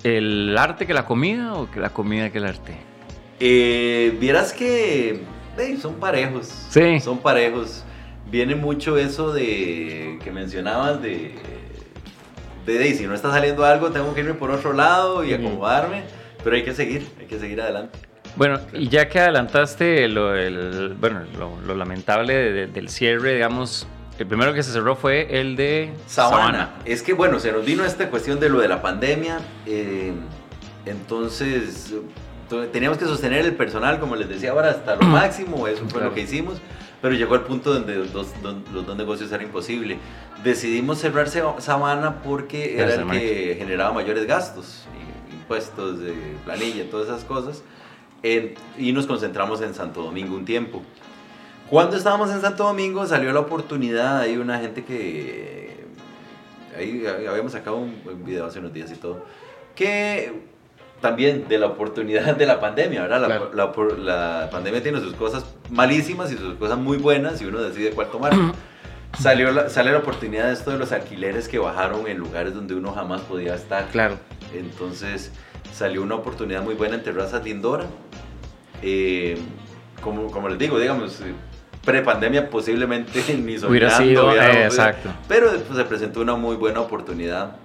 el arte que la comida o que la comida que el arte? Eh, vieras que eh, son parejos. Sí. Son parejos. Viene mucho eso de que mencionabas de, de, de, si no está saliendo algo, tengo que irme por otro lado y acomodarme. Pero hay que seguir, hay que seguir adelante. Bueno, y ya que adelantaste lo, el- bueno, lo, lo lamentable de- del cierre, digamos, el primero que se cerró fue el de Sabana. Es que bueno, se nos vino esta cuestión de lo de la pandemia. eh, entonces to- teníamos que sostener el personal, como les decía ahora, hasta lo máximo. Eso fue Claro. lo que hicimos. Pero llegó el punto donde los, dos- los dos negocios era imposible. Decidimos cerrar Sa- Sabana porque era el que generaba mayores gastos, impuestos, de planilla, todas esas cosas. En- y nos concentramos en Santo Domingo un tiempo. Cuando estábamos en Santo Domingo salió la oportunidad, hay una gente que... Ahí habíamos sacado un video hace unos días y todo, que también de la oportunidad de la pandemia, ¿verdad? La, Claro. la la pandemia tiene sus cosas malísimas y sus cosas muy buenas y uno decide cuál tomar. Salió la, sale la oportunidad de esto de los alquileres que bajaron en lugares donde uno jamás podía estar. Claro. Entonces salió una oportunidad muy buena en Terrazas Lindora. Eh, como, como les digo, digamos, eh, pre-pandemia posiblemente ni Hubiera soñando sido, hubiéramos- eh, exacto. Pero pues, se presentó una muy buena oportunidad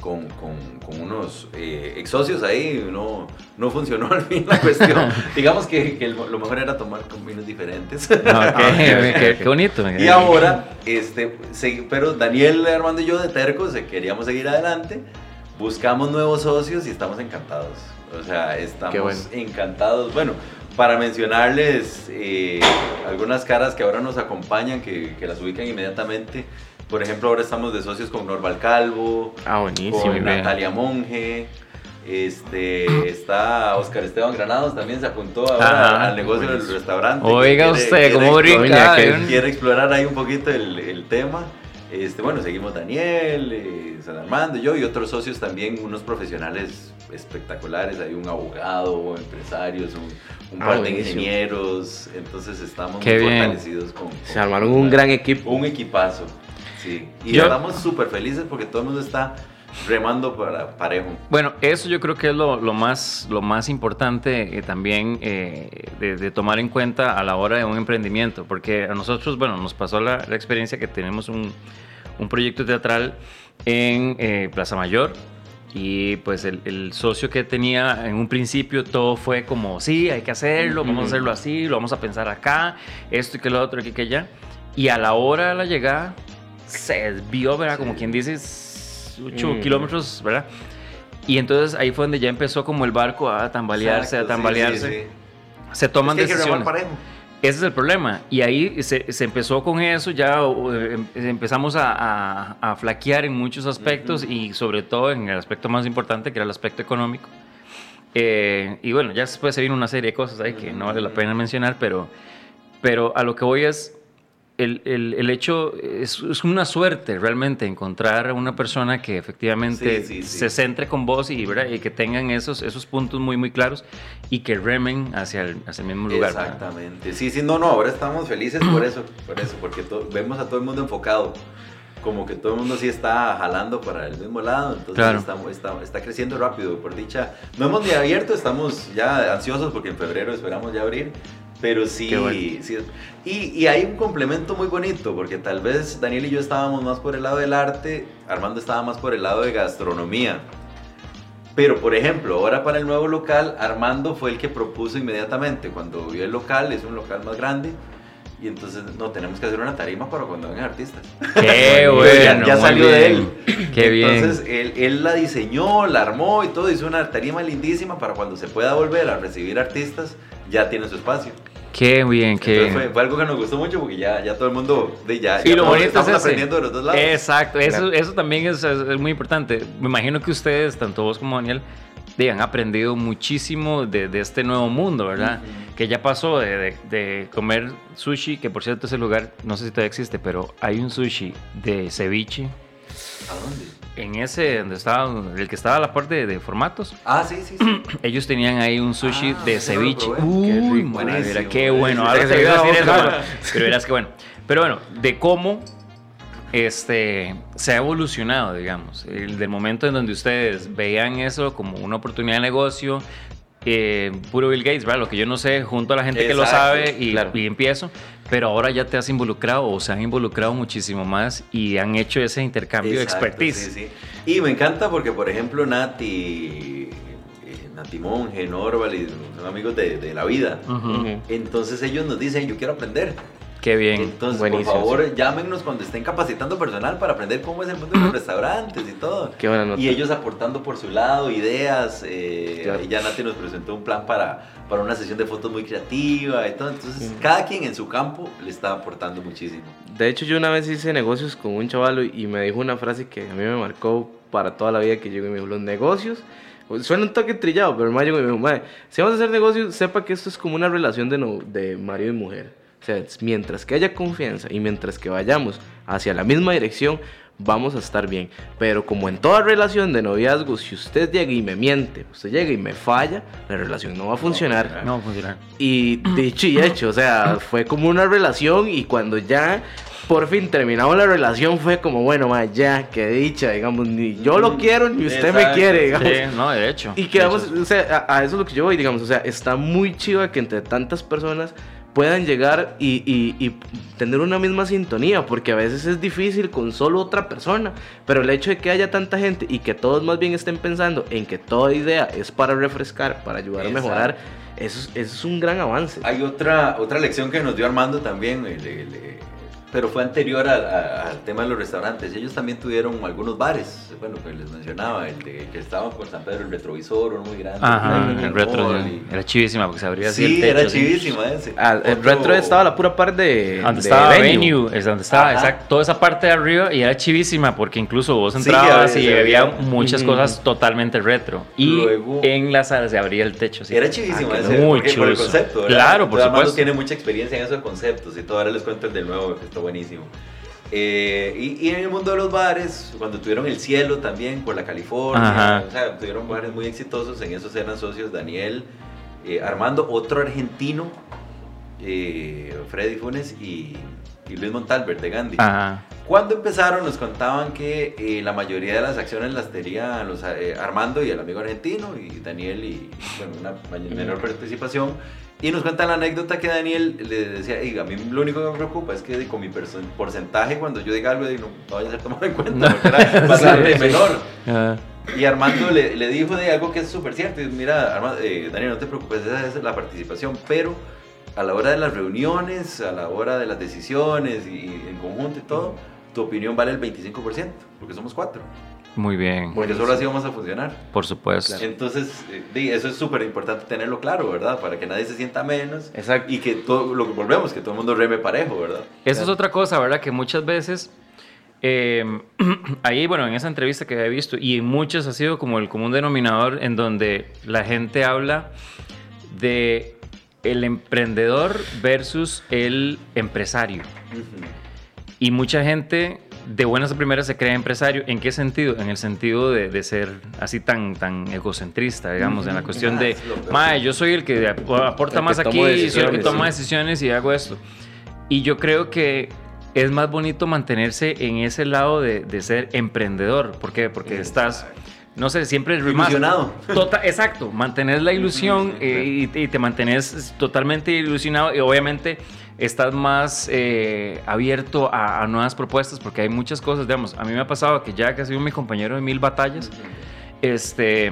con, con, con unos eh, ex socios ahí. No, no funcionó al fin la cuestión. digamos que, que lo mejor era tomar con vinos diferentes. Ah, ok, qué, qué bonito. Y ahora, este, pero Daniel, Armando y yo de Tercos eh, queríamos seguir adelante, buscamos nuevos socios y estamos encantados. O sea, estamos bueno. encantados. Bueno, para mencionarles eh, algunas caras que ahora nos acompañan, que, que las ubican inmediatamente. Por ejemplo, ahora estamos de socios con Norval Calvo, Ah, buenísimo. con. Natalia Monge. Este, está Oscar Esteban Granados, también se apuntó ahora Ajá, al negocio del restaurante. Oiga Quiere- usted, quiere cómo brinca. quiere explorar ahí un poquito el, el tema. Este, bueno, seguimos Daniel, eh, San Armando, yo y otros socios también, unos profesionales espectaculares. Hay un abogado, empresarios, un, un Ah, par de buenísimo. ingenieros. Entonces estamos Qué muy bien. fortalecidos con, Se armaron un gran equipo. un equipazo. Sí. Y Yo- estamos súper felices porque todo el mundo está remando para parejo. Bueno, eso yo creo que es lo, lo más, lo más importante eh, también eh, de, de tomar en cuenta a la hora de un emprendimiento, porque a nosotros, bueno, nos pasó la, la experiencia que tenemos un, un proyecto teatral en eh, Plaza Mayor y pues el, el socio que tenía en un principio todo fue como, sí, hay que hacerlo, vamos a hacerlo así, lo vamos a pensar acá, esto y que lo otro, aquí que allá. Y a la hora de la llegada se desvió, ¿verdad? Como quien dice, 8 Mm. kilómetros, ¿verdad? Y entonces ahí fue donde ya empezó como el barco a tambalearse, Exacto, a sí, tambalearse. sí, sí. Se toman Es que que decisiones. parejo. Ese es el problema. Y ahí se, se empezó con eso, ya eh, em- empezamos a, a- a flaquear en muchos aspectos Ujú. y sobre todo en el aspecto más importante, que era el aspecto económico. Eh, y bueno, ya después se vino una serie de cosas ahí que no vale la pena mencionar, pero, pero a lo que voy es, el, el- el hecho es, es una suerte realmente encontrar a una persona que efectivamente Sí, sí, sí. se centre con vos y, ¿verdad? y que tengan esos, esos puntos muy, muy claros y que remen hacia el, hacia el mismo lugar. ¿verdad? Exactamente. Sí, sí, no, no, ahora estamos felices por eso, por eso, porque to- vemos a todo el mundo enfocado. Como que todo el mundo sí está jalando para el mismo lado, entonces Claro. estamos- está, está creciendo rápido, por dicha. No hemos ni abierto, estamos ya ansiosos porque en febrero esperamos ya abrir, Pero sí, bueno. sí. Y, y hay un complemento muy bonito, porque tal vez Daniel y yo estábamos más por el lado del arte, Armando estaba más por el lado de gastronomía. Pero, por ejemplo, ahora para el nuevo local, Armando fue el que propuso inmediatamente. Cuando vio el local, es un local más grande. Y entonces, no, tenemos que hacer una tarima para cuando vengan artistas. Qué Bueno, ya- ya salió de bien. él. Qué bien. Entonces, él, él la diseñó, la armó y todo. Hizo una tarima lindísima para cuando se pueda volver a recibir artistas, ya tiene su espacio. Qué bien, qué bien. fue, fue algo que nos gustó mucho porque ya, ya todo el mundo de ya, Sí, ya lo bonito estamos es aprendiendo de los dos lados. Exacto, eso, Claro. eso también es, es- muy importante. Me imagino que ustedes, tanto vos como Daniel, de, han aprendido muchísimo de, de este nuevo mundo, ¿verdad? Que ya pasó de, de- de comer sushi, que por cierto ese lugar, no sé si todavía existe, pero hay un sushi de ceviche. ¿A dónde? En ese, donde estaba, el que estaba a la parte de, de formatos, Ah, sí, sí, sí. ellos tenían ahí un sushi Ah, de ceviche. Uy, Qué qué bueno. Ahora Se iba a decir eso, pero, verás que bueno. Pero bueno, de cómo este, se ha evolucionado, digamos. El, del momento en donde ustedes veían eso como una oportunidad de negocio, eh, puro Bill Gates, ¿verdad? Lo que yo no sé, junto a la gente que lo sabe y, claro. y empiezo. Pero ahora ya te has involucrado o se han involucrado muchísimo más y han hecho ese intercambio de expertise. sí, sí. Y me encanta porque, por ejemplo, Nati, eh, Nati Monge, Norval, y son amigos de, de la vida. Entonces ellos nos dicen, yo quiero aprender. Qué bien. Entonces, Buenísimo, por favor, llámenos cuando estén capacitando personal para aprender cómo es el mundo de los restaurantes y todo. Qué buena nota. Y ellos aportando por su lado ideas. Eh, Claro. ya Nati nos presentó un plan para, para una sesión de fotos muy creativa y todo. Entonces, cada quien en su campo le está aportando muchísimo. De hecho, yo una vez hice negocios con un chaval y me dijo una frase que a mí me marcó para toda la vida que llegó y me dijo, los negocios, suena un toque trillado, pero mae llegó y me dijo, "Mae, si vamos a hacer negocios, sepa que esto es como una relación de, no- de marido y mujer. O sea, mientras que haya confianza y mientras que vayamos hacia la misma dirección, vamos a estar bien. Pero como en toda relación de noviazgo, si usted llega y me miente, usted llega y me falla, la relación no va a funcionar. No va a funcionar. Y dicho y hecho, o sea, fue como una relación y cuando ya por fin terminamos la relación fue como, bueno, ma, ya, qué dicha, digamos, ni yo lo quiero ni usted me quiere, digamos. Sí, no, de hecho. Y quedamos, hecho, o sea, a, a eso es lo que yo voy, digamos, o sea, está muy chiva que entre tantas personas puedan llegar y, y- y tener una misma sintonía, porque a veces es difícil con solo otra persona, pero el hecho de que haya tanta gente y que todos más bien estén pensando en que toda idea es para refrescar, para ayudar a mejorar, eso es, eso es un gran avance. Hay otra, otra lección que nos dio Armando también, el- el- el- pero fue anterior al, a- al tema de los restaurantes. Ellos también tuvieron algunos bares, bueno, que les mencionaba, el de, que estaba por San Pedro, el retrovisor, uno muy grande. Ajá, en el retro sí. y- era chivísima porque se abría así Sí, el techo. era así. chivísima ese. Ah, el Otro- retro estaba a la pura par de. Donde de estaba Venue. Venue, es donde estaba, exacto. Toda esa parte de arriba y era chivísima porque incluso vos Sí, entrabas que y había muchas Ujú. cosas totalmente retro. Y Luego- en la sala se abría el techo. así. Era chivísima Ah, ese, Muy porque- por el concepto. ¿verdad? Claro, por Entonces, supuesto. tiene mucha experiencia en esos conceptos y todo. Ahora les cuento el del nuevo, que está buenísimo. Eh, y, y en el mundo de los bares, cuando tuvieron el cielo también por la California, Ajá. o sea, tuvieron bares muy exitosos. En esos eran socios Daniel, eh, Armando, otro argentino, eh, Freddy Funes y, y Luis Montalbert de Gandhi. Ajá. Cuando empezaron nos contaban que eh, la mayoría de las acciones las tenían los, eh, Armando y el amigo argentino y Daniel y bueno, una menor participación. Y nos cuentan la anécdota que Daniel le decía, "Ey, a mí lo único que me preocupa es que con mi porcentaje cuando yo diga algo de, no, vaya a ser tomado en cuenta, porque era bastante Sí. menor. Ajá. Y Armando le, le dijo de algo que es súper cierto. y Mira, Armando, eh, Daniel, no te preocupes, esa es la participación, pero a la hora de las reuniones, a la hora de las decisiones y, y en conjunto y todo, tu opinión vale el 25%, porque somos cuatro. Muy bien, Porque solo así vamos a funcionar. por supuesto. Entonces, eh, eso es súper importante tenerlo claro, ¿verdad? Para que nadie se sienta menos Exacto. y que todo, lo que volvemos, que todo el mundo reme parejo, ¿verdad? Esa es otra cosa, ¿verdad? Que muchas veces, eh, ahí, bueno, en esa entrevista que había visto, y en muchas ha sido como el común denominador en donde la gente habla de el emprendedor versus el empresario. Y mucha gente de buenas a primeras se cree empresario. ¿En qué sentido? En el sentido de, de ser así tan, tan egocentrista, digamos, en la cuestión Ah, de, mae, yo soy el que ap- aporta El que más tomo aquí, soy el que toma sí. decisiones y hago esto. Y yo creo que es más bonito mantenerse en ese lado de, de ser emprendedor. ¿Por qué? Porque estás no sé, siempre es Ilusionado. Tota- exacto, mantenés la ilusión eh, y, y te mantenés totalmente ilusionado y obviamente estás más eh, abierto a, a nuevas propuestas porque hay muchas cosas, digamos, a mí me ha pasado que ya que ha sido mi compañero de mil batallas, este,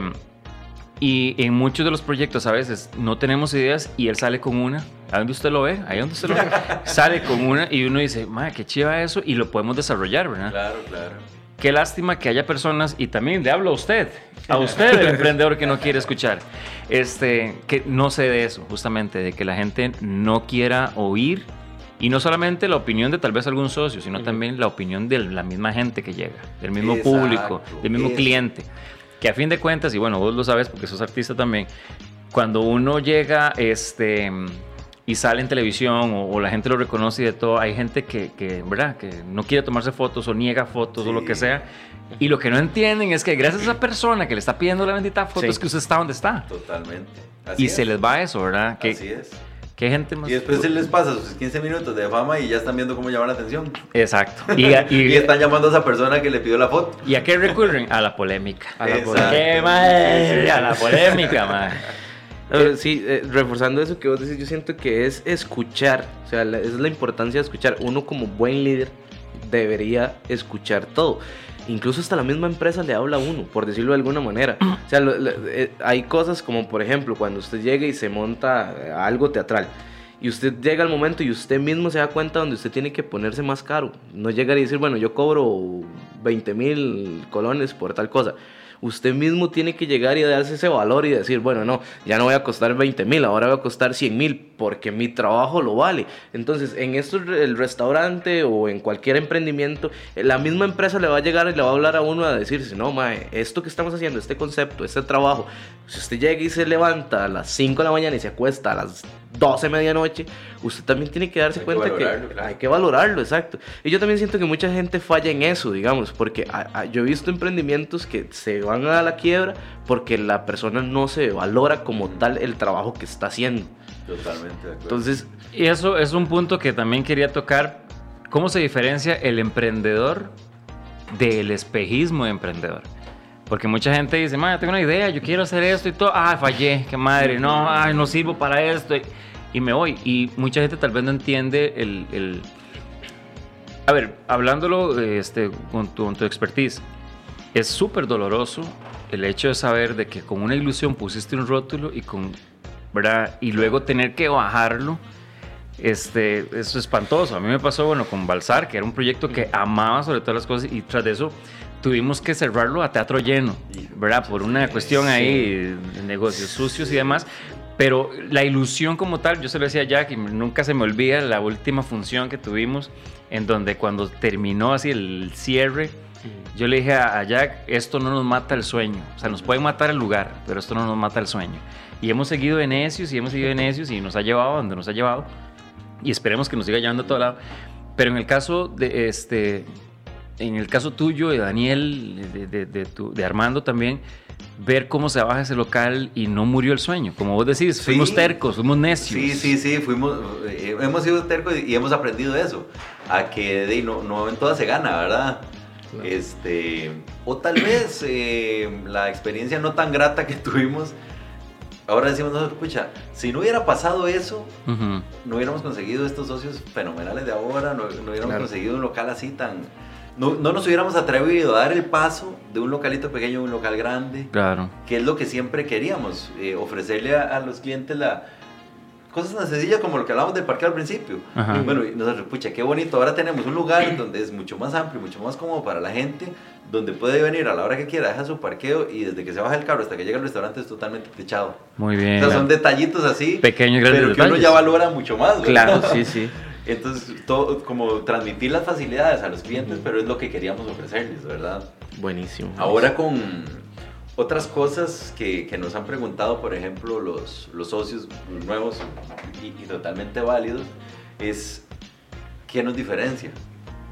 y en muchos de los proyectos a veces no tenemos ideas y él sale con una. ¿A dónde usted lo ve? Ahí donde usted lo ve. sale con una y uno dice, madre, qué chiva eso y lo podemos desarrollar, ¿verdad? Claro, claro. Qué lástima que haya personas, y también le hablo a usted, a usted, el emprendedor que no quiere escuchar, este, que no sé de eso, justamente, de que la gente no quiera oír, y no solamente la opinión de tal vez algún socio, sino también la opinión de la misma gente que llega, del mismo Exacto, público, del mismo eso. cliente. Que a fin de cuentas, y bueno, vos lo sabes porque sos artista también, cuando uno llega este, y sale en televisión o, o la gente lo reconoce y de todo, hay gente que, que, ¿verdad? que no quiere tomarse fotos o niega fotos o lo que Sí. sea. Y lo que no entienden es que gracias a esa persona que le está pidiendo la bendita foto Sí. es que usted está donde está. Totalmente. Así y es. se les va eso, ¿verdad? Que, Así es. que gente más... Y después se les pasa sus 15 minutos de fama y ya están viendo cómo llamar la atención. Exacto. Y, a- y- Y están llamando a esa persona que le pidió la foto. ¿y a qué recurren? A la polémica. A la Exacto. ¡Qué madre! A la polémica, man. Ahora, sí, eh, reforzando eso que vos decís, yo siento que es escuchar, o sea, la- esa es la importancia de escuchar. Uno como buen líder debería escuchar todo. Incluso hasta la misma empresa le habla a uno, por decirlo de alguna manera. O sea, lo- lo- eh, hay cosas como, por ejemplo, cuando usted llega y se monta eh, algo teatral. Y usted llega al momento y usted mismo se da cuenta donde usted tiene que ponerse más caro. No llegar y decir, bueno, yo cobro 20 mil colones por tal cosa. Usted mismo tiene que llegar y darse ese valor y decir, bueno, no, ya no voy a costar 20 mil, ahora voy a costar 100 mil porque mi trabajo lo vale. Entonces, en esto, el restaurante o en cualquier emprendimiento, eh, la misma empresa le va a llegar y le va a hablar a uno a decirse, no, mae, esto que estamos haciendo, este concepto, este trabajo, si usted llega y se levanta a las 5 de la mañana y se acuesta a las 12 de medianoche, usted también tiene que darse Hay que cuenta que, valorarlo, claro. hay que valorarlo, exacto. Y yo también siento que mucha gente falla en eso, digamos, porque a- a- yo he visto emprendimientos que se van a la quiebra porque la persona no se valora como tal el trabajo que está haciendo. Totalmente de acuerdo. Entonces, Y eso es un punto que también quería tocar. ¿Cómo se diferencia el emprendedor del espejismo de emprendedor? Porque mucha gente dice, madre, tengo una idea, yo quiero hacer esto y todo. Ah, fallé, qué madre, no, ay, no sirvo para esto. Y, y me voy. Y mucha gente tal vez no entiende el... el- A ver, hablándolo este, con, tu, con tu expertise, es súper doloroso el hecho de saber de que con una ilusión pusiste un rótulo y con... ¿verdad? Y luego tener que bajarlo. Este, es espantoso. A mí me pasó, bueno, con Balsar, que era un proyecto que amaba sobre todas las cosas, y tras de eso tuvimos que cerrarlo a teatro lleno, ¿verdad? Por una cuestión ahí de negocios sucios y demás. Pero la ilusión como tal, yo se lo decía a Jack y nunca se me olvida la última función que tuvimos, en donde cuando terminó así el cierre, yo le dije a, Jack, esto no nos mata el sueño, o sea, nos puede matar el lugar, pero esto no nos mata el sueño. Y hemos seguido en necios y hemos seguido en necios y nos ha llevado a donde nos ha llevado y esperemos que nos siga llevando a todo lado. Pero en el caso de este, en el caso tuyo, de Daniel, de, de- de tu- de Armando también, ver cómo se baja ese local y no murió el sueño. Como vos decís, fuimos Sí. tercos, fuimos necios. Sí, sí, sí, fuimos, eh, hemos sido tercos y hemos aprendido eso, a que de, no, no en todas se gana, ¿verdad? Este, o tal vez eh, la experiencia no tan grata que tuvimos, ahora decimos nosotros, pucha, si no hubiera pasado eso, no hubiéramos conseguido estos socios fenomenales de ahora, no, no hubiéramos Claro. conseguido un local así tan... No, no nos hubiéramos atrevido a dar el paso de un localito pequeño a un local grande Claro. que es lo que siempre queríamos, eh, ofrecerle a, a los clientes la cosas tan sencillas como lo que hablábamos del parqueo al principio. Ajá. Bueno, y nosotros, pucha, qué bonito, ahora tenemos un lugar donde es mucho más amplio, mucho más cómodo para la gente, donde puede venir a la hora que quiera, deja su parqueo y desde que se baja el carro hasta que llega al restaurante es totalmente techado. Muy O bien. sea, son detallitos así, Pequeños grandes pero que uno detalles. ya valora mucho más. ¿verdad? claro, sí, sí. Entonces, todo, como transmitir las facilidades a los clientes, pero es lo que queríamos ofrecerles, ¿verdad? Buenísimo. Ahora con otras cosas que, que nos han preguntado, por ejemplo, los, los socios nuevos y, y totalmente válidos, es ¿qué nos diferencia?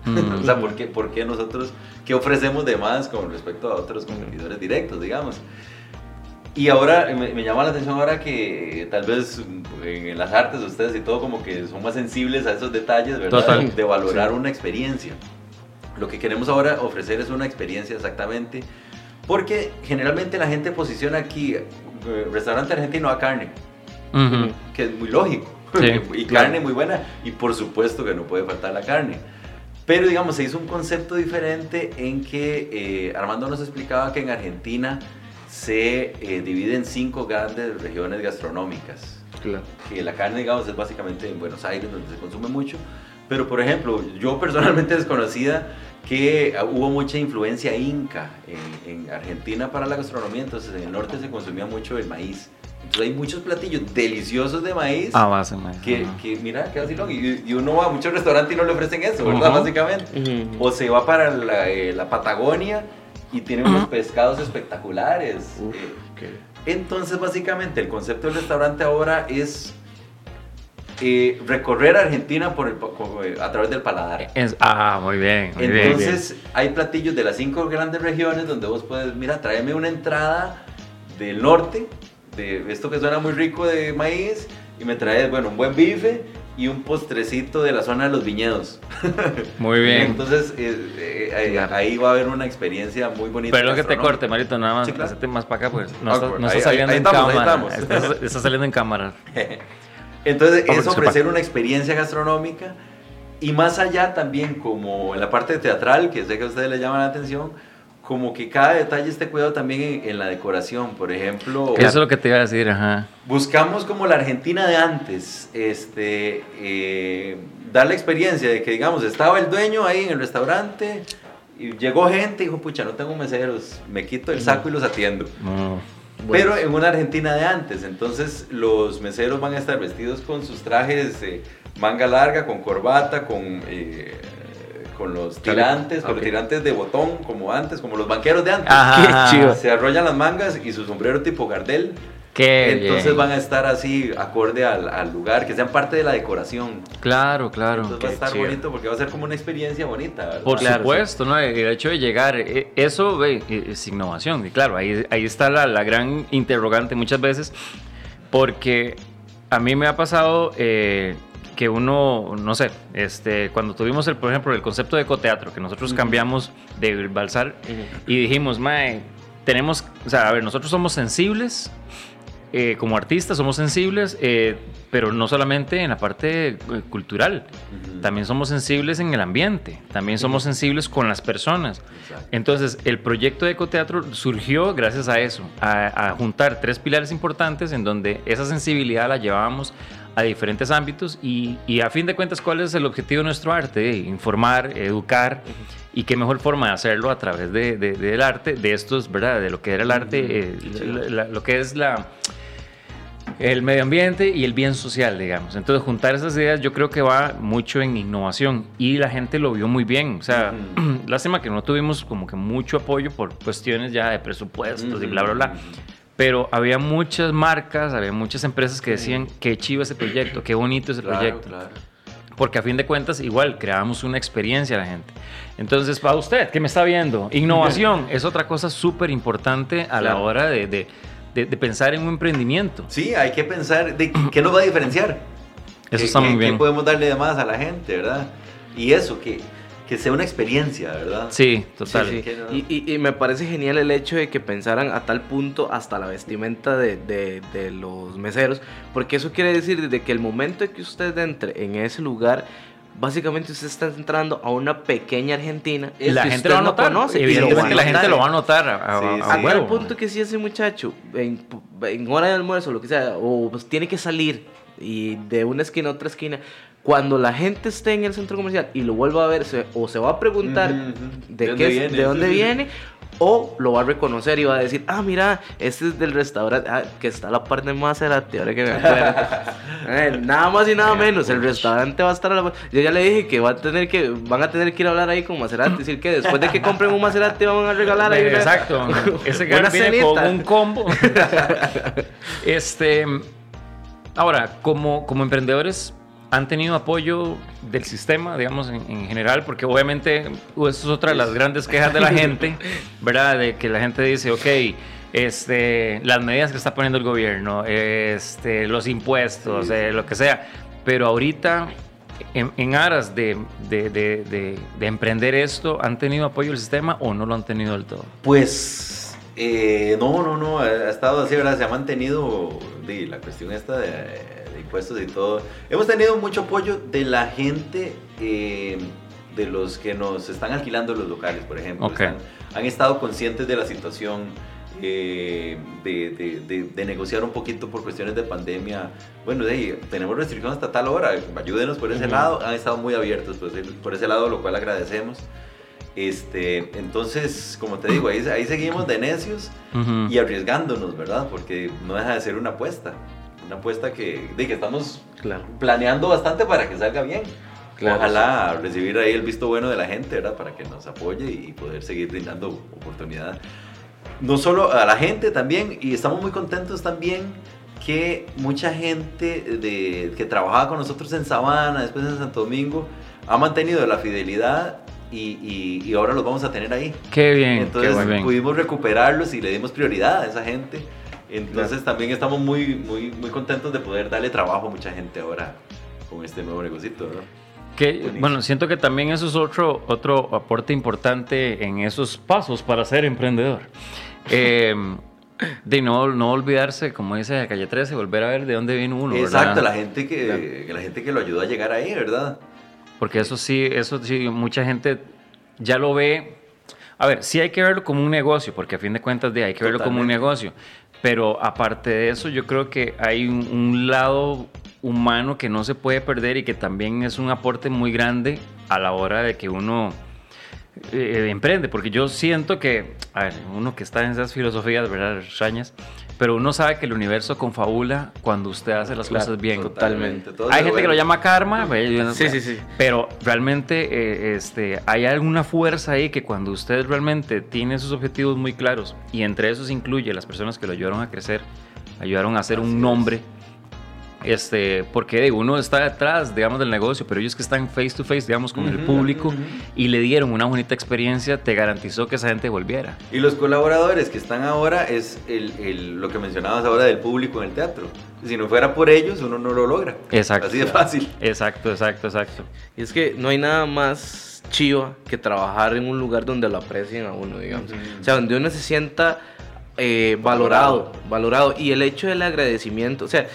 Mm. o sea, ¿por qué, por qué nosotros, qué ofrecemos de más con respecto a otros competidores directos, digamos? Y ahora me, me llama la atención ahora que tal vez en las artes ustedes y todo como que son más sensibles a esos detalles, ¿verdad? Total. De valorar una experiencia. Lo que queremos ahora ofrecer es una experiencia exactamente Porque generalmente la gente posiciona aquí eh, restaurante argentino a carne, que es muy lógico. Sí, y claro. carne muy buena. Y por supuesto que no puede faltar la carne. Pero digamos, se hizo un concepto diferente en que eh, Armando nos explicaba que en Argentina se eh, divide en cinco grandes regiones gastronómicas. Claro. Que la carne, digamos, es básicamente en Buenos Aires donde se consume mucho. Pero, por ejemplo, yo personalmente desconocía que hubo mucha influencia inca en, en Argentina para la gastronomía. Entonces, en el norte se consumía mucho el maíz. Entonces, hay muchos platillos deliciosos de maíz. A base, mae. Que, Ajá. que, mira, que así y, y uno va a muchos restaurantes y no le ofrecen eso, ¿verdad? Ujú. Básicamente. Ujú. O se va para la, eh, la Patagonia y tienen unos pescados espectaculares. Uf, Eh, qué- entonces, básicamente, el concepto del restaurante ahora es eh, recorrer Argentina por el a través del paladar. Es- ah, muy bien. Muy bien, Entonces, hay platillos de las cinco grandes regiones donde vos puedes, mira, tráeme una entrada del norte, de esto que suena muy rico de maíz, y me traes, bueno, un buen bife y un postrecito de la zona de los viñedos. bien. Muy bien. Entonces, eh, eh, ahí- Claro. ahí va a haber una experiencia muy bonita. Perdón que te corte, Marito, nada más. Sí, claro. Más para acá, pues. No, Ah, está, no ahí- está ahí- saliendo ahí en estamos, ahí cámara. estamos. Está, está saliendo en cámara. Entonces, es ofrecer una experiencia gastronómica y más allá también, como en la parte teatral, que sé que a ustedes les llama la atención, como que cada detalle esté cuidado también en, en la decoración. Por ejemplo, Eso es lo que te iba a decir, ajá. buscamos como la Argentina de antes, este, eh, dar la experiencia de que, digamos, estaba el dueño ahí en el restaurante y llegó gente y dijo, pucha, no tengo meseros, me quito el saco y los atiendo. No. Pero en una Argentina de antes, entonces los meseros van a estar vestidos con sus trajes eh, manga larga, con corbata, con, eh, con los tirantes, con los tirantes de botón, como antes, como los banqueros de antes. Ajá. Qué chido. Se arrollan las mangas y su sombrero tipo Gardel. Qué entonces bien. van a estar así, acorde al, al lugar, que sean parte de la decoración. Claro, claro. Entonces va a estar chido. bonito porque va a ser como una experiencia bonita, ¿verdad? Por Claro, supuesto, ¿no? El hecho de llegar, eh, eso eh, es innovación. Y claro, ahí, ahí está la, la gran interrogante muchas veces, porque a mí me ha pasado eh, que uno, no sé, este, cuando tuvimos, el, por ejemplo, el concepto de ecoteatro, que nosotros Ujú. cambiamos de balsar Ujú. y dijimos, mae, tenemos, o sea, a ver, nosotros somos sensibles, eh, como artistas somos sensibles, eh, pero no solamente en la parte eh, cultural, Ujú. también somos sensibles en el ambiente, también somos sensibles con las personas. Exacto. Entonces, el proyecto de ecoteatro surgió gracias a eso, a, a juntar tres pilares importantes en donde esa sensibilidad la llevábamos a diferentes ámbitos y, y a fin de cuentas, ¿cuál es el objetivo de nuestro arte? Informar, educar y qué mejor forma de hacerlo a través de, de- del arte, de estos, ¿verdad? De lo que era el arte, eh, la- la- lo que es la el medio ambiente y el bien social, digamos. Entonces, juntar esas ideas yo creo que va mucho en innovación y la gente lo vio muy bien. O sea, Ujú. lástima que no tuvimos como que mucho apoyo por cuestiones ya de presupuestos y bla, bla, bla. Pero había muchas marcas, había muchas empresas que decían qué chivo ese proyecto, qué bonito ese Claro, proyecto. claro. Porque a fin de cuentas, igual, creábamos una experiencia a la gente. Entonces, para usted que me está viendo, innovación es otra cosa súper importante a la hora de, de- de- de pensar en un emprendimiento. Sí, hay que pensar de qué nos va a diferenciar. Eso ¿Qué- está muy bien. ¿Qué podemos darle de más a la gente, verdad? Y eso, que, que sea una experiencia, ¿verdad? Sí, total. Sí, sí. Que no- Y, y- y me parece genial el hecho de que pensaran a tal punto hasta la vestimenta de, de- de los meseros, porque eso quiere decir de que el momento en que usted entre en ese lugar, básicamente usted está entrando a una pequeña Argentina Y la gente usted lo no notar. conoce, Evidentemente que la gente lo va a notar a, Sí, a sí. A tal punto que si ese muchacho en, en hora de almuerzo, lo que sea, o pues tiene que salir y de una esquina a otra esquina, cuando la gente esté en el centro comercial y lo vuelva a ver, se- o se va a preguntar de, qué es- de dónde viene, o lo va a reconocer y va a decir, ah, mira, este es del restaurante, ah, que está a la parte de Maserati, ahora que me acuerdo. Eh, nada más y nada menos, el restaurante va a estar a la Yo ya le dije que va a tener que, van a tener que ir a hablar ahí con Maserati, decir que después de que compren un Maserati van a regalar ahí una- Exacto. Ese una gas viene con un combo. este, ahora, como, como emprendedores, ¿han tenido apoyo del sistema, digamos, en, en general? Porque obviamente, uh, eso es otra de las grandes quejas de la gente, ¿verdad? De que la gente dice, ok, este, las medidas que está poniendo el gobierno, este, los impuestos, eh, lo que sea. Pero ahorita, en, en aras de, de- de- de- de emprender esto, ¿han tenido apoyo del sistema o no lo han tenido del todo? Pues Eh, no, no, no, ha estado así, ¿verdad? Se ha mantenido de, la cuestión esta de, de, impuestos y todo. Hemos tenido mucho apoyo de la gente, eh, de los que nos están alquilando los locales, por ejemplo. Okay. Están- han estado conscientes de la situación, eh, de, de- de- de negociar un poquito por cuestiones de pandemia. Bueno, ahí, tenemos restricciones hasta tal hora, ayúdenos por ese Ujú. lado. Han estado muy abiertos pues, por ese lado, lo cual agradecemos. Este, entonces, como te digo, ahí, ahí seguimos de necios Ujú. y arriesgándonos, ¿verdad? Porque no deja de ser una apuesta. Una apuesta que, de que estamos Claro. planeando bastante para que salga bien. Claro, Ojalá recibir ahí el visto bueno de la gente, ¿verdad? Para que nos apoye y poder seguir brindando oportunidad. No solo a la gente también, y estamos muy contentos también que mucha gente de, que trabajaba con nosotros en Sabana, después en Santo Domingo, ha mantenido la fidelidad y, y- y ahora los vamos a tener ahí. Qué bien, Entonces qué bien. pudimos recuperarlos y le dimos prioridad a esa gente. Entonces también estamos muy, muy, muy contentos de poder darle trabajo a mucha gente ahora con este nuevo negocito, ¿no? Que, bueno, siento que también eso es otro, otro aporte importante en esos pasos para ser emprendedor. Eh, de no, no olvidarse, como dice Calle 13, volver a ver de dónde viene uno. Exacto, ¿verdad? la gente que, la gente que lo ayudó a llegar ahí, ¿verdad? Porque eso sí, eso sí, mucha gente ya lo ve. A ver, sí hay que verlo como un negocio, porque a fin de cuentas de, hay que verlo como un Totalmente. negocio. Pero aparte de eso, yo creo que hay un, lado humano que no se puede perder y que también es un aporte muy grande a la hora de que uno eh, emprende. Porque yo siento que, a ver, uno que está en esas filosofías, ¿verdad? Extrañas, pero uno sabe que el universo confabula cuando usted hace las Claro, cosas bien. Totalmente. Todo Hay gente que lo llama karma, Sí, sí, sí. pero realmente eh, este, hay alguna fuerza ahí que cuando usted realmente tiene sus objetivos muy claros y entre esos incluye las personas que lo ayudaron a crecer, ayudaron a hacer Así un es. Este, porque de, uno está detrás, digamos, del negocio, pero ellos que están face to face, digamos, con el Ujú, público ujú. y le dieron una bonita experiencia, te garantizó que esa gente volviera. Y los colaboradores que están ahora es el, el- lo que mencionabas ahora del público en el teatro. Si no fuera por ellos, uno no lo logra. Exacto. Así de fácil. Exacto, exacto, exacto. Y es que no hay nada más chiva que trabajar en un lugar donde lo aprecien a uno, digamos. Ujú. O sea, donde uno se sienta eh, valorado, valorado. Y el hecho del agradecimiento, o sea,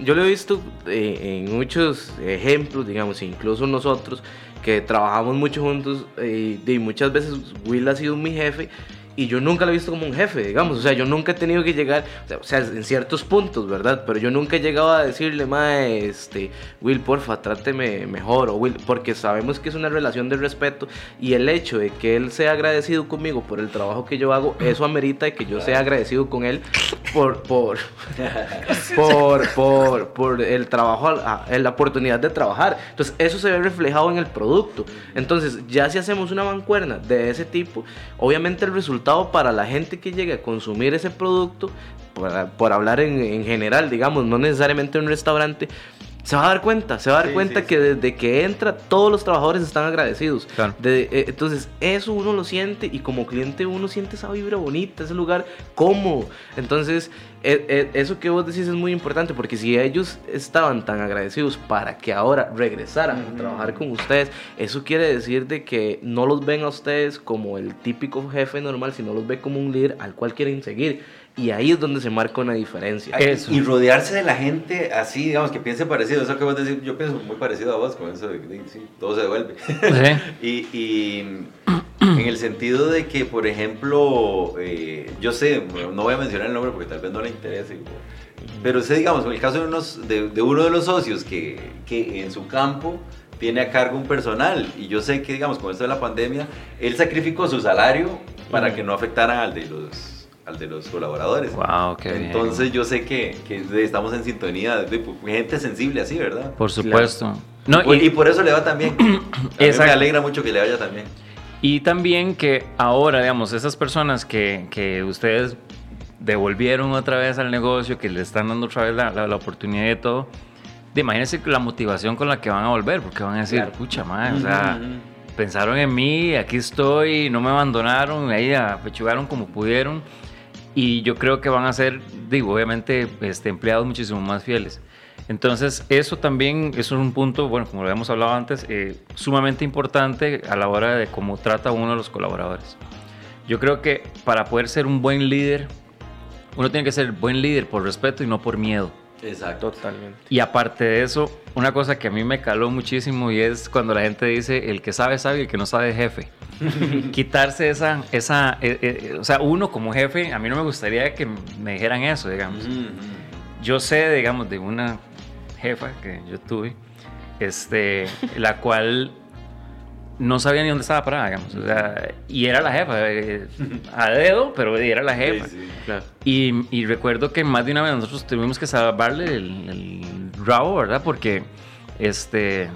yo lo he visto eh, en muchos ejemplos, digamos, incluso nosotros que trabajamos mucho juntos, eh, y muchas veces Will ha sido mi jefe. Y yo nunca lo he visto como un jefe, digamos. O sea, yo nunca he tenido que llegar, o sea, en ciertos puntos, ¿verdad? Pero yo nunca he llegado a decirle, mae, este, Will, porfa, tráteme mejor. O Will, porque sabemos que es una relación de respeto. Y el hecho de que él sea agradecido conmigo por el trabajo que yo hago, eso amerita que yo sea agradecido con él por, por, por, por, por el trabajo, la oportunidad de trabajar. Entonces, eso se ve reflejado en el producto. Entonces, ya si hacemos una mancuerna de ese tipo, obviamente el resultado para la gente que llegue a consumir ese producto, por, por hablar en, en general, digamos, no necesariamente en un restaurante, se va a dar cuenta, se va a dar Sí, cuenta sí, que desde que entra todos los trabajadores están agradecidos. Claro. De- eh, entonces, eso uno lo siente y como cliente uno siente esa vibra bonita, ese lugar cómodo. Entonces, eh, eh, eso que vos decís es muy importante porque si ellos estaban tan agradecidos para que ahora regresaran a trabajar con ustedes, eso quiere decir de que no los ven a ustedes como el típico jefe normal, sino los ve como un líder al cual quieren seguir. Y ahí es donde se marca una diferencia. Eso. Y rodearse de la gente así, digamos, que piense parecido. Eso que vos decís, yo pienso muy parecido a vos con eso de que sí, todo se devuelve. Sí. y, y en el sentido de que, por ejemplo, eh, yo sé, no voy a mencionar el nombre porque tal vez no le interese, pero sé, digamos, en el caso de, unos, de, de uno de los socios que, que en su campo tiene a cargo un personal y yo sé que, digamos, con esto de la pandemia, él sacrificó su salario para Ujú. que no afectaran al de los, al de los colaboradores. Wow, qué bien. Entonces yo sé que, que estamos en sintonía de, de gente sensible así, ¿verdad? Por supuesto. No, y, y- y por eso le va también. A mí me alegra mucho que le vaya también. Y también que ahora, digamos, esas personas que, que ustedes devolvieron otra vez al negocio, que le están dando otra vez la, la- la oportunidad de todo, de imagínense la motivación con la que van a volver, porque van a decir, Claro. pucha madre, o sea, Ujú. pensaron en mí, aquí estoy, no me abandonaron, ahí apechugaron como pudieron. Y yo creo que van a ser, digo, obviamente, este, empleados muchísimo más fieles. Entonces, eso también es un punto, bueno, como lo habíamos hablado antes, eh, sumamente importante a la hora de cómo trata uno a los colaboradores. Yo creo que para poder ser un buen líder, uno tiene que ser buen líder por respeto y no por miedo. Exacto. Totalmente. Y aparte de eso, una cosa que a mí me caló muchísimo y es cuando la gente dice, el que sabe, sabe y el que no sabe, es jefe. Quitarse esa, esa eh, eh, o sea, uno como jefe, a mí no me gustaría que me dijeran eso, digamos. Yo sé, digamos, de una jefa que yo tuve, este, la cual no sabía ni dónde estaba parada, digamos. O sea, y era la jefa, eh, a dedo, pero era la jefa. Sí, sí. Claro. Y, y recuerdo que más de una vez nosotros tuvimos que salvarle el, el rabo, ¿verdad? Porque, este,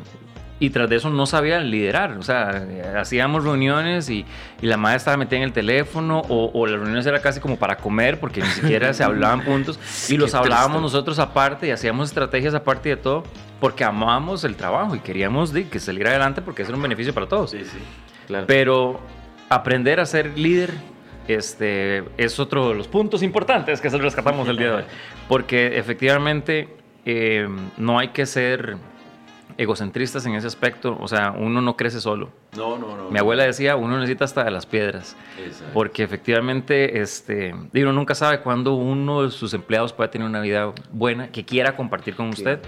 y tras de eso no sabía liderar. O sea, hacíamos reuniones y, y la madre estaba metida en el teléfono o, o las reuniones era casi como para comer porque ni siquiera se hablaban puntos y los Qué hablábamos triste. nosotros aparte y hacíamos estrategias aparte de todo porque amábamos el trabajo y queríamos de, que saliera adelante porque era un beneficio para todos. Sí, sí. Claro. Pero aprender a ser líder este, es otro de los puntos importantes que se rescatamos el día de hoy. Porque efectivamente eh, no hay que ser egocentristas en ese aspecto. O sea, uno no crece solo. No, no, no. Mi abuela decía, uno necesita hasta de las piedras. Exacto. Porque efectivamente, este, uno nunca sabe cuándo uno de sus empleados puede tener una vida buena, que quiera compartir con usted.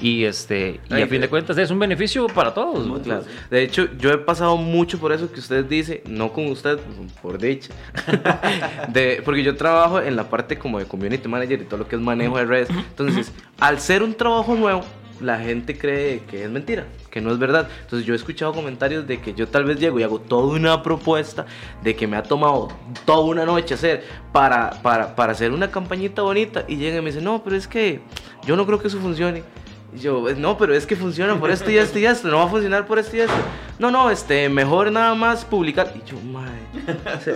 Y, este, y Ay, a fin de eh, cuentas es un beneficio para todos. Mutuo. Claro. De hecho, yo he pasado mucho por eso que usted dice, no con usted, por dicha. de, porque yo trabajo en la parte como de community manager y todo lo que es manejo de redes. Entonces, al ser un trabajo nuevo, la gente cree que es mentira, que no es verdad. Entonces, yo he escuchado comentarios de que yo tal vez llego y hago toda una propuesta de que me ha tomado toda una noche hacer para, para, para hacer una campañita bonita y llega y me dice, no, pero es que yo no creo que eso funcione. Y yo, "Eh, no, pero es que funciona por esto y esto y esto, no va a funcionar por esto y esto. No, no, este, mejor nada más publicar. Y yo, madre. O sea,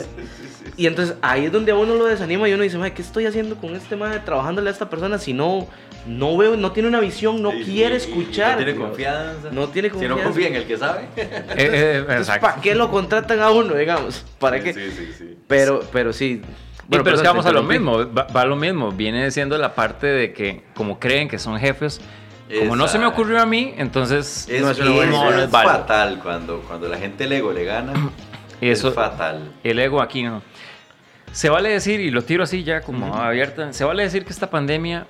y entonces ahí es donde a uno lo desanima y uno dice, madre, ¿qué estoy haciendo con este madre trabajándole a esta persona si no, no veo, no tiene una visión, no Sí, quiere escuchar? No tiene Dios. confianza. No tiene Si confianza. no confía en el que sabe. Eh, eh, Entonces, exacto. ¿para qué lo contratan a uno, digamos? ¿Para qué? Sí, sí, sí. Pero, pero sí. Pero es que vamos a lo mismo, va, va a lo mismo. Viene siendo la parte de que, como creen que son jefes, como no se me ocurrió a mí, entonces Es, No, y es es Vale. fatal cuando, cuando la gente el ego le gana. Eso- es fatal. el ego aquí no. Se vale decir, y lo tiro así ya como abierta, se vale decir que esta pandemia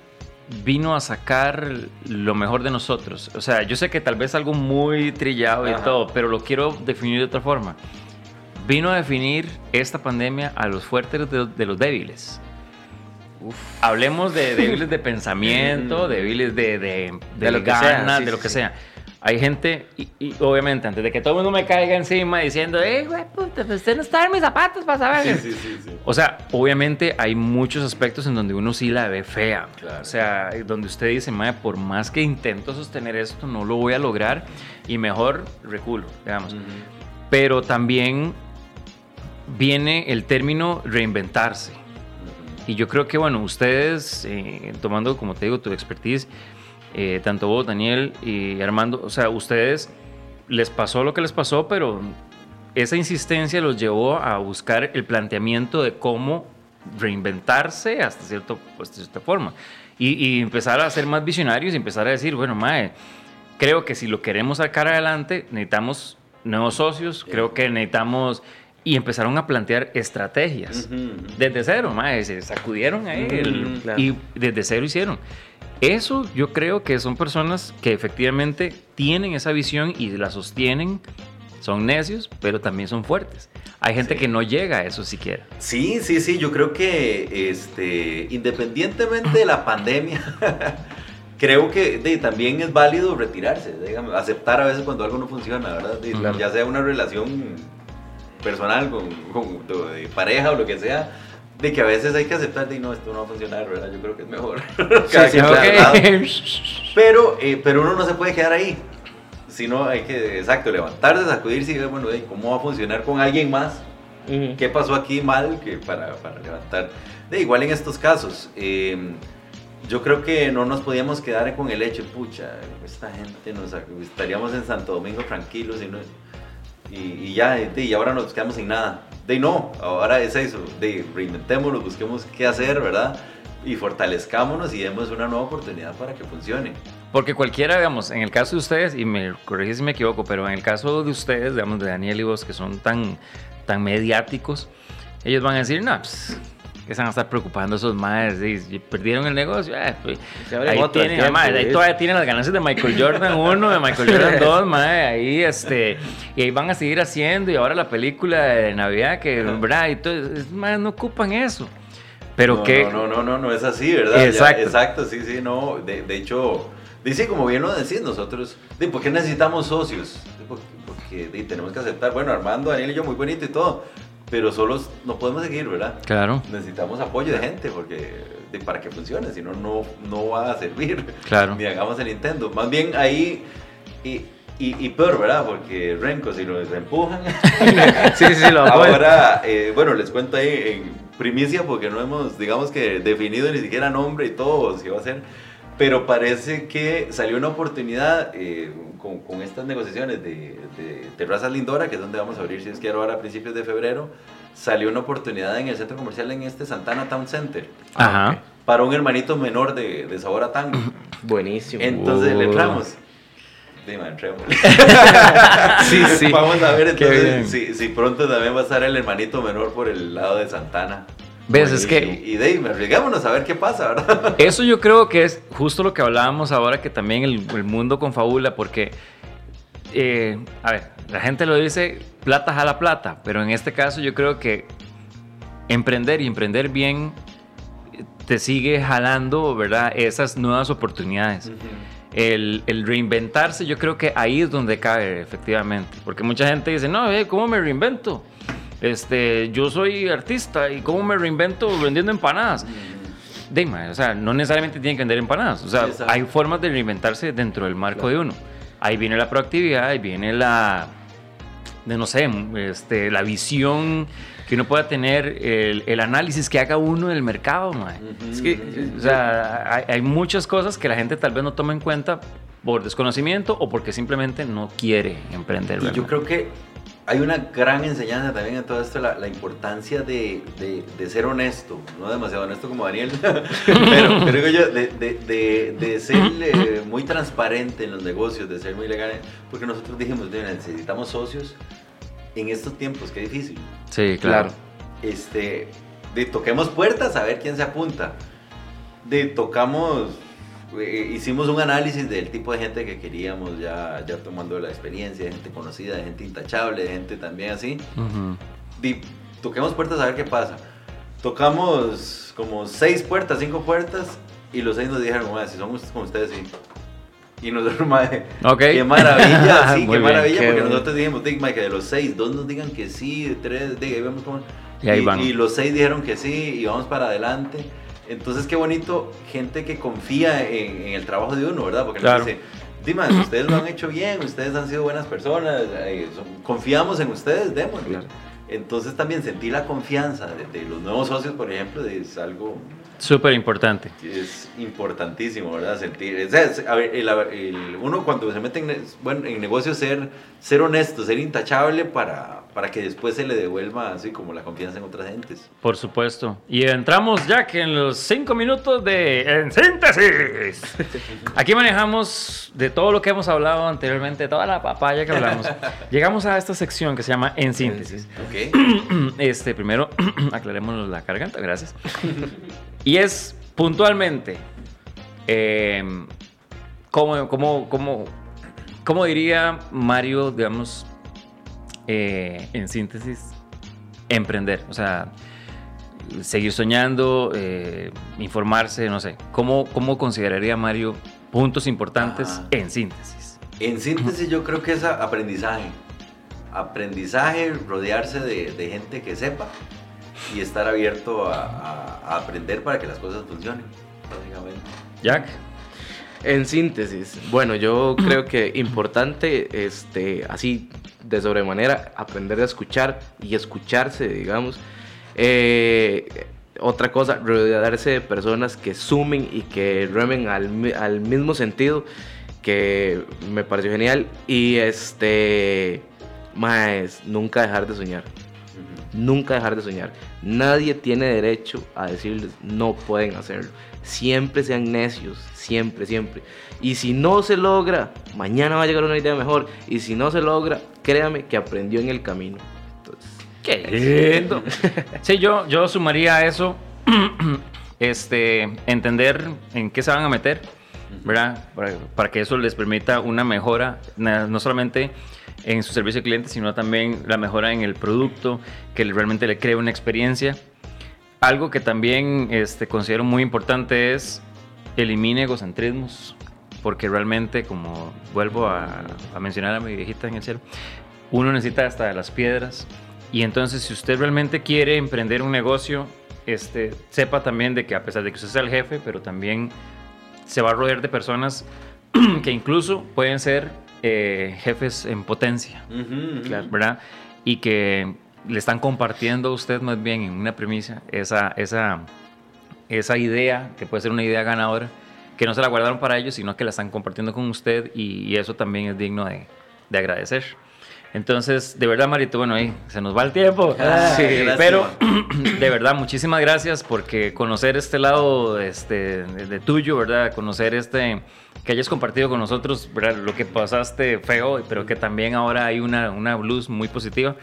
vino a sacar lo mejor de nosotros. O sea, yo sé que tal vez algo muy trillado y Ajá. todo, pero lo quiero definir de otra forma. Vino a definir esta pandemia a los fuertes de, de los débiles. Hablemos de débiles de pensamiento, débiles de, de, de, De lo que sea, ganas, sí, de lo que sí. sea. Hay gente, y, y obviamente, antes de que todo el mundo me caiga encima diciendo, ¡eh, güey, puta, pues usted no está en mis zapatos para saber! Sí, sí, sí, sí. O sea, obviamente hay muchos aspectos en donde uno sí la ve fea. Claro. O sea, donde usted dice, madre, por más que intento sostener esto, no lo voy a lograr y mejor reculo, digamos. Ujú. Pero también viene el término reinventarse. Y yo creo que, bueno, ustedes, eh, tomando, como te digo, tu expertise, eh, tanto vos, Daniel y Armando, o sea, ustedes les pasó lo que les pasó, pero esa insistencia los llevó a buscar el planteamiento de cómo reinventarse hasta, cierto, hasta cierta forma. Y, y empezar a ser más visionarios y empezar a decir, bueno, mae, creo que si lo queremos sacar adelante, necesitamos nuevos socios, creo que necesitamos... Y empezaron a plantear estrategias. Desde cero, mae, se sacudieron ahí el- claro. y desde cero hicieron. Eso yo creo que son personas que efectivamente tienen esa visión y la sostienen, son necios, pero también son fuertes. Hay gente Sí. que no llega a eso siquiera. Sí, sí, sí, yo creo que este, independientemente de la pandemia, creo que de, también es válido retirarse, dígame, aceptar a veces cuando algo no funciona, ¿verdad? De- Claro. Ya sea una relación personal con, con- de, de pareja o lo que sea, de que a veces hay que aceptar de no, esto no va a funcionar, ¿verdad? Yo creo que es mejor. Cada sí, quien por su claro. lado. Ok. Pero, eh, pero uno no se puede quedar ahí. Sino hay que, exacto, levantarse, sacudirse y ver, bueno, cómo va a funcionar con alguien más. Ujú. ¿Qué pasó aquí mal que para, para levantar? De igual en estos casos, eh, yo creo que no nos podíamos quedar con el hecho, pucha, esta gente nos estaríamos en Santo Domingo tranquilos y, no- y, y ya, y ahora nos quedamos sin nada. De no, ahora es eso, de reinventémonos, busquemos qué hacer, ¿verdad? Y fortalezcámonos y demos una nueva oportunidad para que funcione. Porque cualquiera, digamos, en el caso de ustedes, y me corrigí si me equivoco, pero en el caso de ustedes, digamos, de Daniel y vos, que son tan, tan mediáticos, ellos van a decir, no, pues, que se van a estar preocupando esos madres, y perdieron el negocio, eh, pues, ahí, tienen, tiempo, ahí todavía tienen las ganancias de Michael Jordan 1, de Michael Jordan 2, madre, ahí este, y ahí van a seguir haciendo, y ahora la película de Navidad, que, ¿verdad? Y todo, madre, no ocupan eso. Pero no, que... No, no, no, no, es así, ¿verdad? Exacto. Ya, exacto, sí, sí, no, de, de hecho... Dice, como bien lo decís, nosotros, ¿por qué necesitamos socios? Porque, porque tenemos que aceptar, bueno, Armando, Daniel y yo, muy bonito y todo, pero solos no podemos seguir, ¿verdad? Claro. Necesitamos apoyo de gente porque de, para que funcione, si no, no va a servir. Claro. Ni hagamos el Nintendo. Más bien ahí, y, y, y peor, ¿verdad? Porque Renko, si nos empujan. sí, sí, lo Ahora, eh, bueno, les cuento ahí en primicia porque no hemos, digamos que, definido ni siquiera nombre y todo, si va a ser pero parece que salió una oportunidad eh, con, con, estas negociaciones de, de Terrazas Lindora, que es donde vamos a abrir, si es quiero, ahora a principios de febrero, salió una oportunidad en el centro comercial en este Santana Town Center. Ajá. Para un hermanito menor de, de sabor a tango. Buenísimo. Entonces le entramos. Dime, entremos. sí, sí. Vamos a ver entonces si, si pronto también va a estar el hermanito menor por el lado de Santana. ¿Ves? Es que... Y, de ahí, arriesgámonos a ver qué pasa, ¿verdad? Eso yo creo que es justo lo que hablábamos ahora, que también el, el mundo confabula, porque, eh, a ver, la gente lo dice, plata jala plata, pero en este caso yo creo que emprender y emprender bien te sigue jalando, ¿verdad? Esas nuevas oportunidades. Uh -huh. el, el, reinventarse, yo creo que ahí es donde cae, efectivamente. Porque mucha gente dice, no, eh, ¿cómo me reinvento? Este, yo soy artista y cómo me reinvento vendiendo empanadas. Dime, o sea, no necesariamente tienen que vender empanadas. O sea, hay formas de reinventarse dentro del marco claro. de uno. Ahí viene la proactividad, ahí viene la, de no sé, este, la visión que uno pueda tener, el, el análisis que haga uno del mercado. Uh -huh. Es que, o sea, hay, hay muchas cosas que la gente tal vez no toma en cuenta por desconocimiento o porque simplemente no quiere emprender. Y yo creo que hay una gran enseñanza también en todo esto, la, la importancia de, de, de, ser honesto, no demasiado honesto como Daniel, pero, digo yo, de, de, ser eh, muy transparente en los negocios, de ser muy legal, porque nosotros dijimos, necesitamos socios en estos tiempos, qué difícil. Sí, claro. Este, de toquemos puertas a ver quién se apunta. De tocamos eh, hicimos un análisis del tipo de gente que queríamos, ya, ya tomando la experiencia, de gente conocida, de gente intachable, de gente también así. Uh -huh. y toquemos puertas a ver qué pasa. Tocamos como seis puertas, cinco puertas, y los seis nos dijeron, si son como ustedes, sí. Y nosotros, madre, okay. qué maravilla, sí, qué maravilla, qué porque bien. nosotros dijimos, Dick, que de los seis, dos nos digan que sí, tres, de, ahí vemos cómo. Y, ahí van. y los seis dijeron que sí, y vamos para adelante. Entonces, qué bonito gente que confía en, en el trabajo de uno, ¿verdad? Porque claro. nos dice, Dimas, ustedes lo han hecho bien, ustedes han sido buenas personas, son, confiamos en ustedes, démosle. Claro. Entonces, también sentir la confianza de, de, los nuevos socios, por ejemplo, es algo... Súper importante. Es importantísimo, ¿verdad? Sentir... Es, es, a ver, el, el, uno cuando se mete en, bueno, en negocios, ser, ser honesto, ser intachable para, para que después se le devuelva así como la confianza en otras gentes. Por supuesto. Y entramos ya que en los cinco minutos de En Síntesis. Aquí manejamos de todo lo que hemos hablado anteriormente, toda la papaya que hablamos. Llegamos a esta sección que se llama En Síntesis. Okay. Este, primero, aclaremos la garganta, gracias. Y es puntualmente, eh, ¿cómo, cómo, cómo, ¿cómo diría Mario, digamos, eh, en síntesis, emprender. O sea, seguir soñando, eh, informarse, no sé. ¿Cómo, ¿Cómo consideraría Mario puntos importantes ah. en síntesis? En síntesis yo creo que es aprendizaje. Aprendizaje, rodearse de, de gente que sepa y estar abierto a, a, a, aprender para que las cosas funcionen, básicamente. Jack. En síntesis, bueno, yo creo que importante, este, así de sobremanera, aprender a escuchar y escucharse, digamos. Eh, otra cosa, rodearse de personas que sumen y que remen al, al, mismo sentido, que me pareció genial. Y este, más, nunca dejar de soñar. Nunca dejar de soñar. Nadie tiene derecho a decirles no pueden hacerlo. Siempre sean necios, siempre, siempre. Y si no se logra, mañana va a llegar una idea mejor. Y si no se logra, créame que aprendió en el camino. Entonces, Qué lindo. Sí, yo, yo sumaría a eso, este, entender en qué se van a meter, ¿verdad? Para, para que eso les permita una mejora, no solamente en su servicio al cliente, sino también la mejora en el producto, que realmente le cree una experiencia. Algo que también este, considero muy importante es elimine egocentrismos, porque realmente, como vuelvo a, a mencionar a mi viejita en el cielo, uno necesita hasta de las piedras. Y entonces, si usted realmente quiere emprender un negocio, este, sepa también de que a pesar de que usted sea el jefe, pero también se va a rodear de personas que incluso pueden ser eh, jefes en potencia. Ujú, ujú. Claro. ¿verdad? Y que le están compartiendo a usted más bien en una premisa esa, esa, esa idea, que puede ser una idea ganadora, que no se la guardaron para ellos, sino que la están compartiendo con usted y, y eso también es digno de, de agradecer. Entonces, de verdad, Marito, bueno, ahí se nos va el tiempo. Ah, Sí. Pero de verdad, muchísimas gracias porque conocer este lado este, de, tuyo, ¿verdad? Conocer este, que hayas compartido con nosotros, ¿verdad? Lo que pasaste feo, pero que también ahora hay una, una luz muy positiva.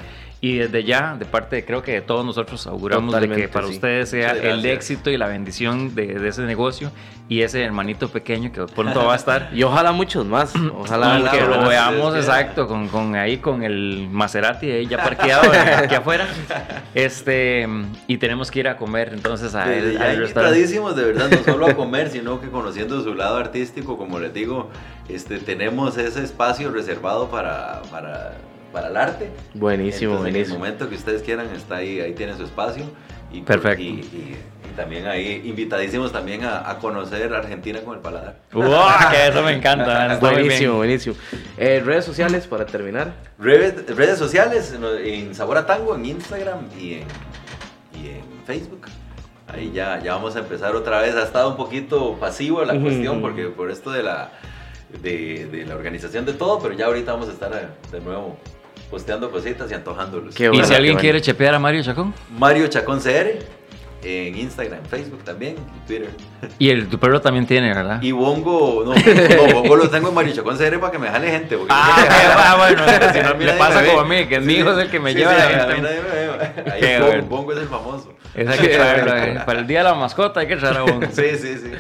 Y desde ya, de parte, de- creo que de todos nosotros auguramos de que Totalmente, para sí. ustedes sea el éxito y la bendición de, de ese negocio y ese hermanito pequeño que pronto va a estar. Y ojalá muchos más. Ojalá, Y que lo veamos exacto con, con ahí con el Maserati ahí ya parqueado aquí afuera este y tenemos que ir a comer entonces a restaurante invitadísimos, de verdad, no solo a comer, sino que conociendo su lado artístico, como les digo, este, tenemos ese espacio reservado para, para, para el arte. Buenísimo, Entonces, En buenísimo. el momento que ustedes quieran, está ahí, ahí tiene su espacio. Y, Perfecto. Y, y- y también ahí invitadísimos también a, a conocer Argentina con el paladar. ¡Uah! que eso me encanta. Buenísimo, buenísimo. Eh, redes sociales para terminar. Redes, redes sociales, en, en Sabor a Tango, en Instagram y en, y en Facebook. Ahí ya, ya vamos a empezar otra vez. Ha estado un poquito pasivo la Ujú. cuestión porque por esto de la, de, de la organización de todo, pero ya ahorita vamos a estar de nuevo posteando cositas y antojándolos. Qué y bueno, si alguien bueno. quiere chepear a Mario Chacón Mario Chacón CR en Instagram, Facebook también, y Twitter. y el tu perro también tiene verdad Y Bongo, no, no, Bongo lo tengo en Mario Chacón CR para que me jale gente. Ah, ah, bueno si no le pasa como a mí que mi Sí, hijo es el que me sí, lleva sí, a a mí Instagram. nadie me ve. Ahí Qué Bongo. Bongo es el famoso. Esa hay que traerlo, para el día de la mascota hay que traer a Bongo. Sí, sí, sí.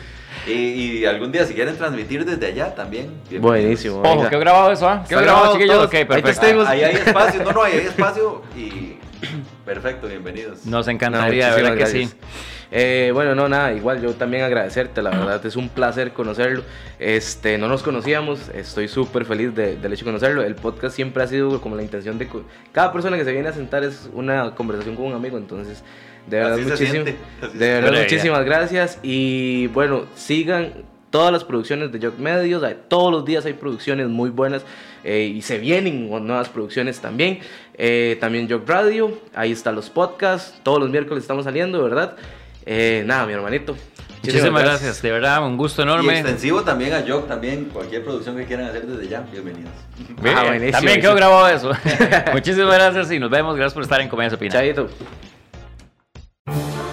Y, y algún día si quieren transmitir desde allá también. Buenísimo. Ojo. ¿qué grabado eso? ah? ¿Qué grabado, chiquillos? Ok, Ahí perfecto. tengo. Ahí hay espacio. No, no, ahí hay espacio y perfecto, bienvenidos. Nos No, encantaría, de verdad que sí. Eh, bueno, no, nada, igual yo también agradecerte, la verdad es un placer conocerlo. Este, no nos conocíamos, estoy súper feliz de- del hecho de conocerlo. El podcast siempre ha sido como la intención de... Cada persona que se viene a sentar es una conversación con un amigo, entonces de verdad de muchísimas gracias y bueno, sigan todas las producciones de Jock Medios, todos los días hay producciones muy buenas eh, y se vienen nuevas producciones también. Eh, también Jock Radio, ahí están los podcasts, todos los miércoles estamos saliendo, ¿verdad? Eh, nada, mi hermanito. Muchísimas gracias. de verdad, un gusto Y enorme. extensivo también a Jock, también cualquier producción que quieran hacer desde ya, bienvenidos. Bien, Ah, También quedó grabado eso. Muchísimas gracias y nos vemos. Gracias por estar en Comedia Opina. Chaito. Thank you.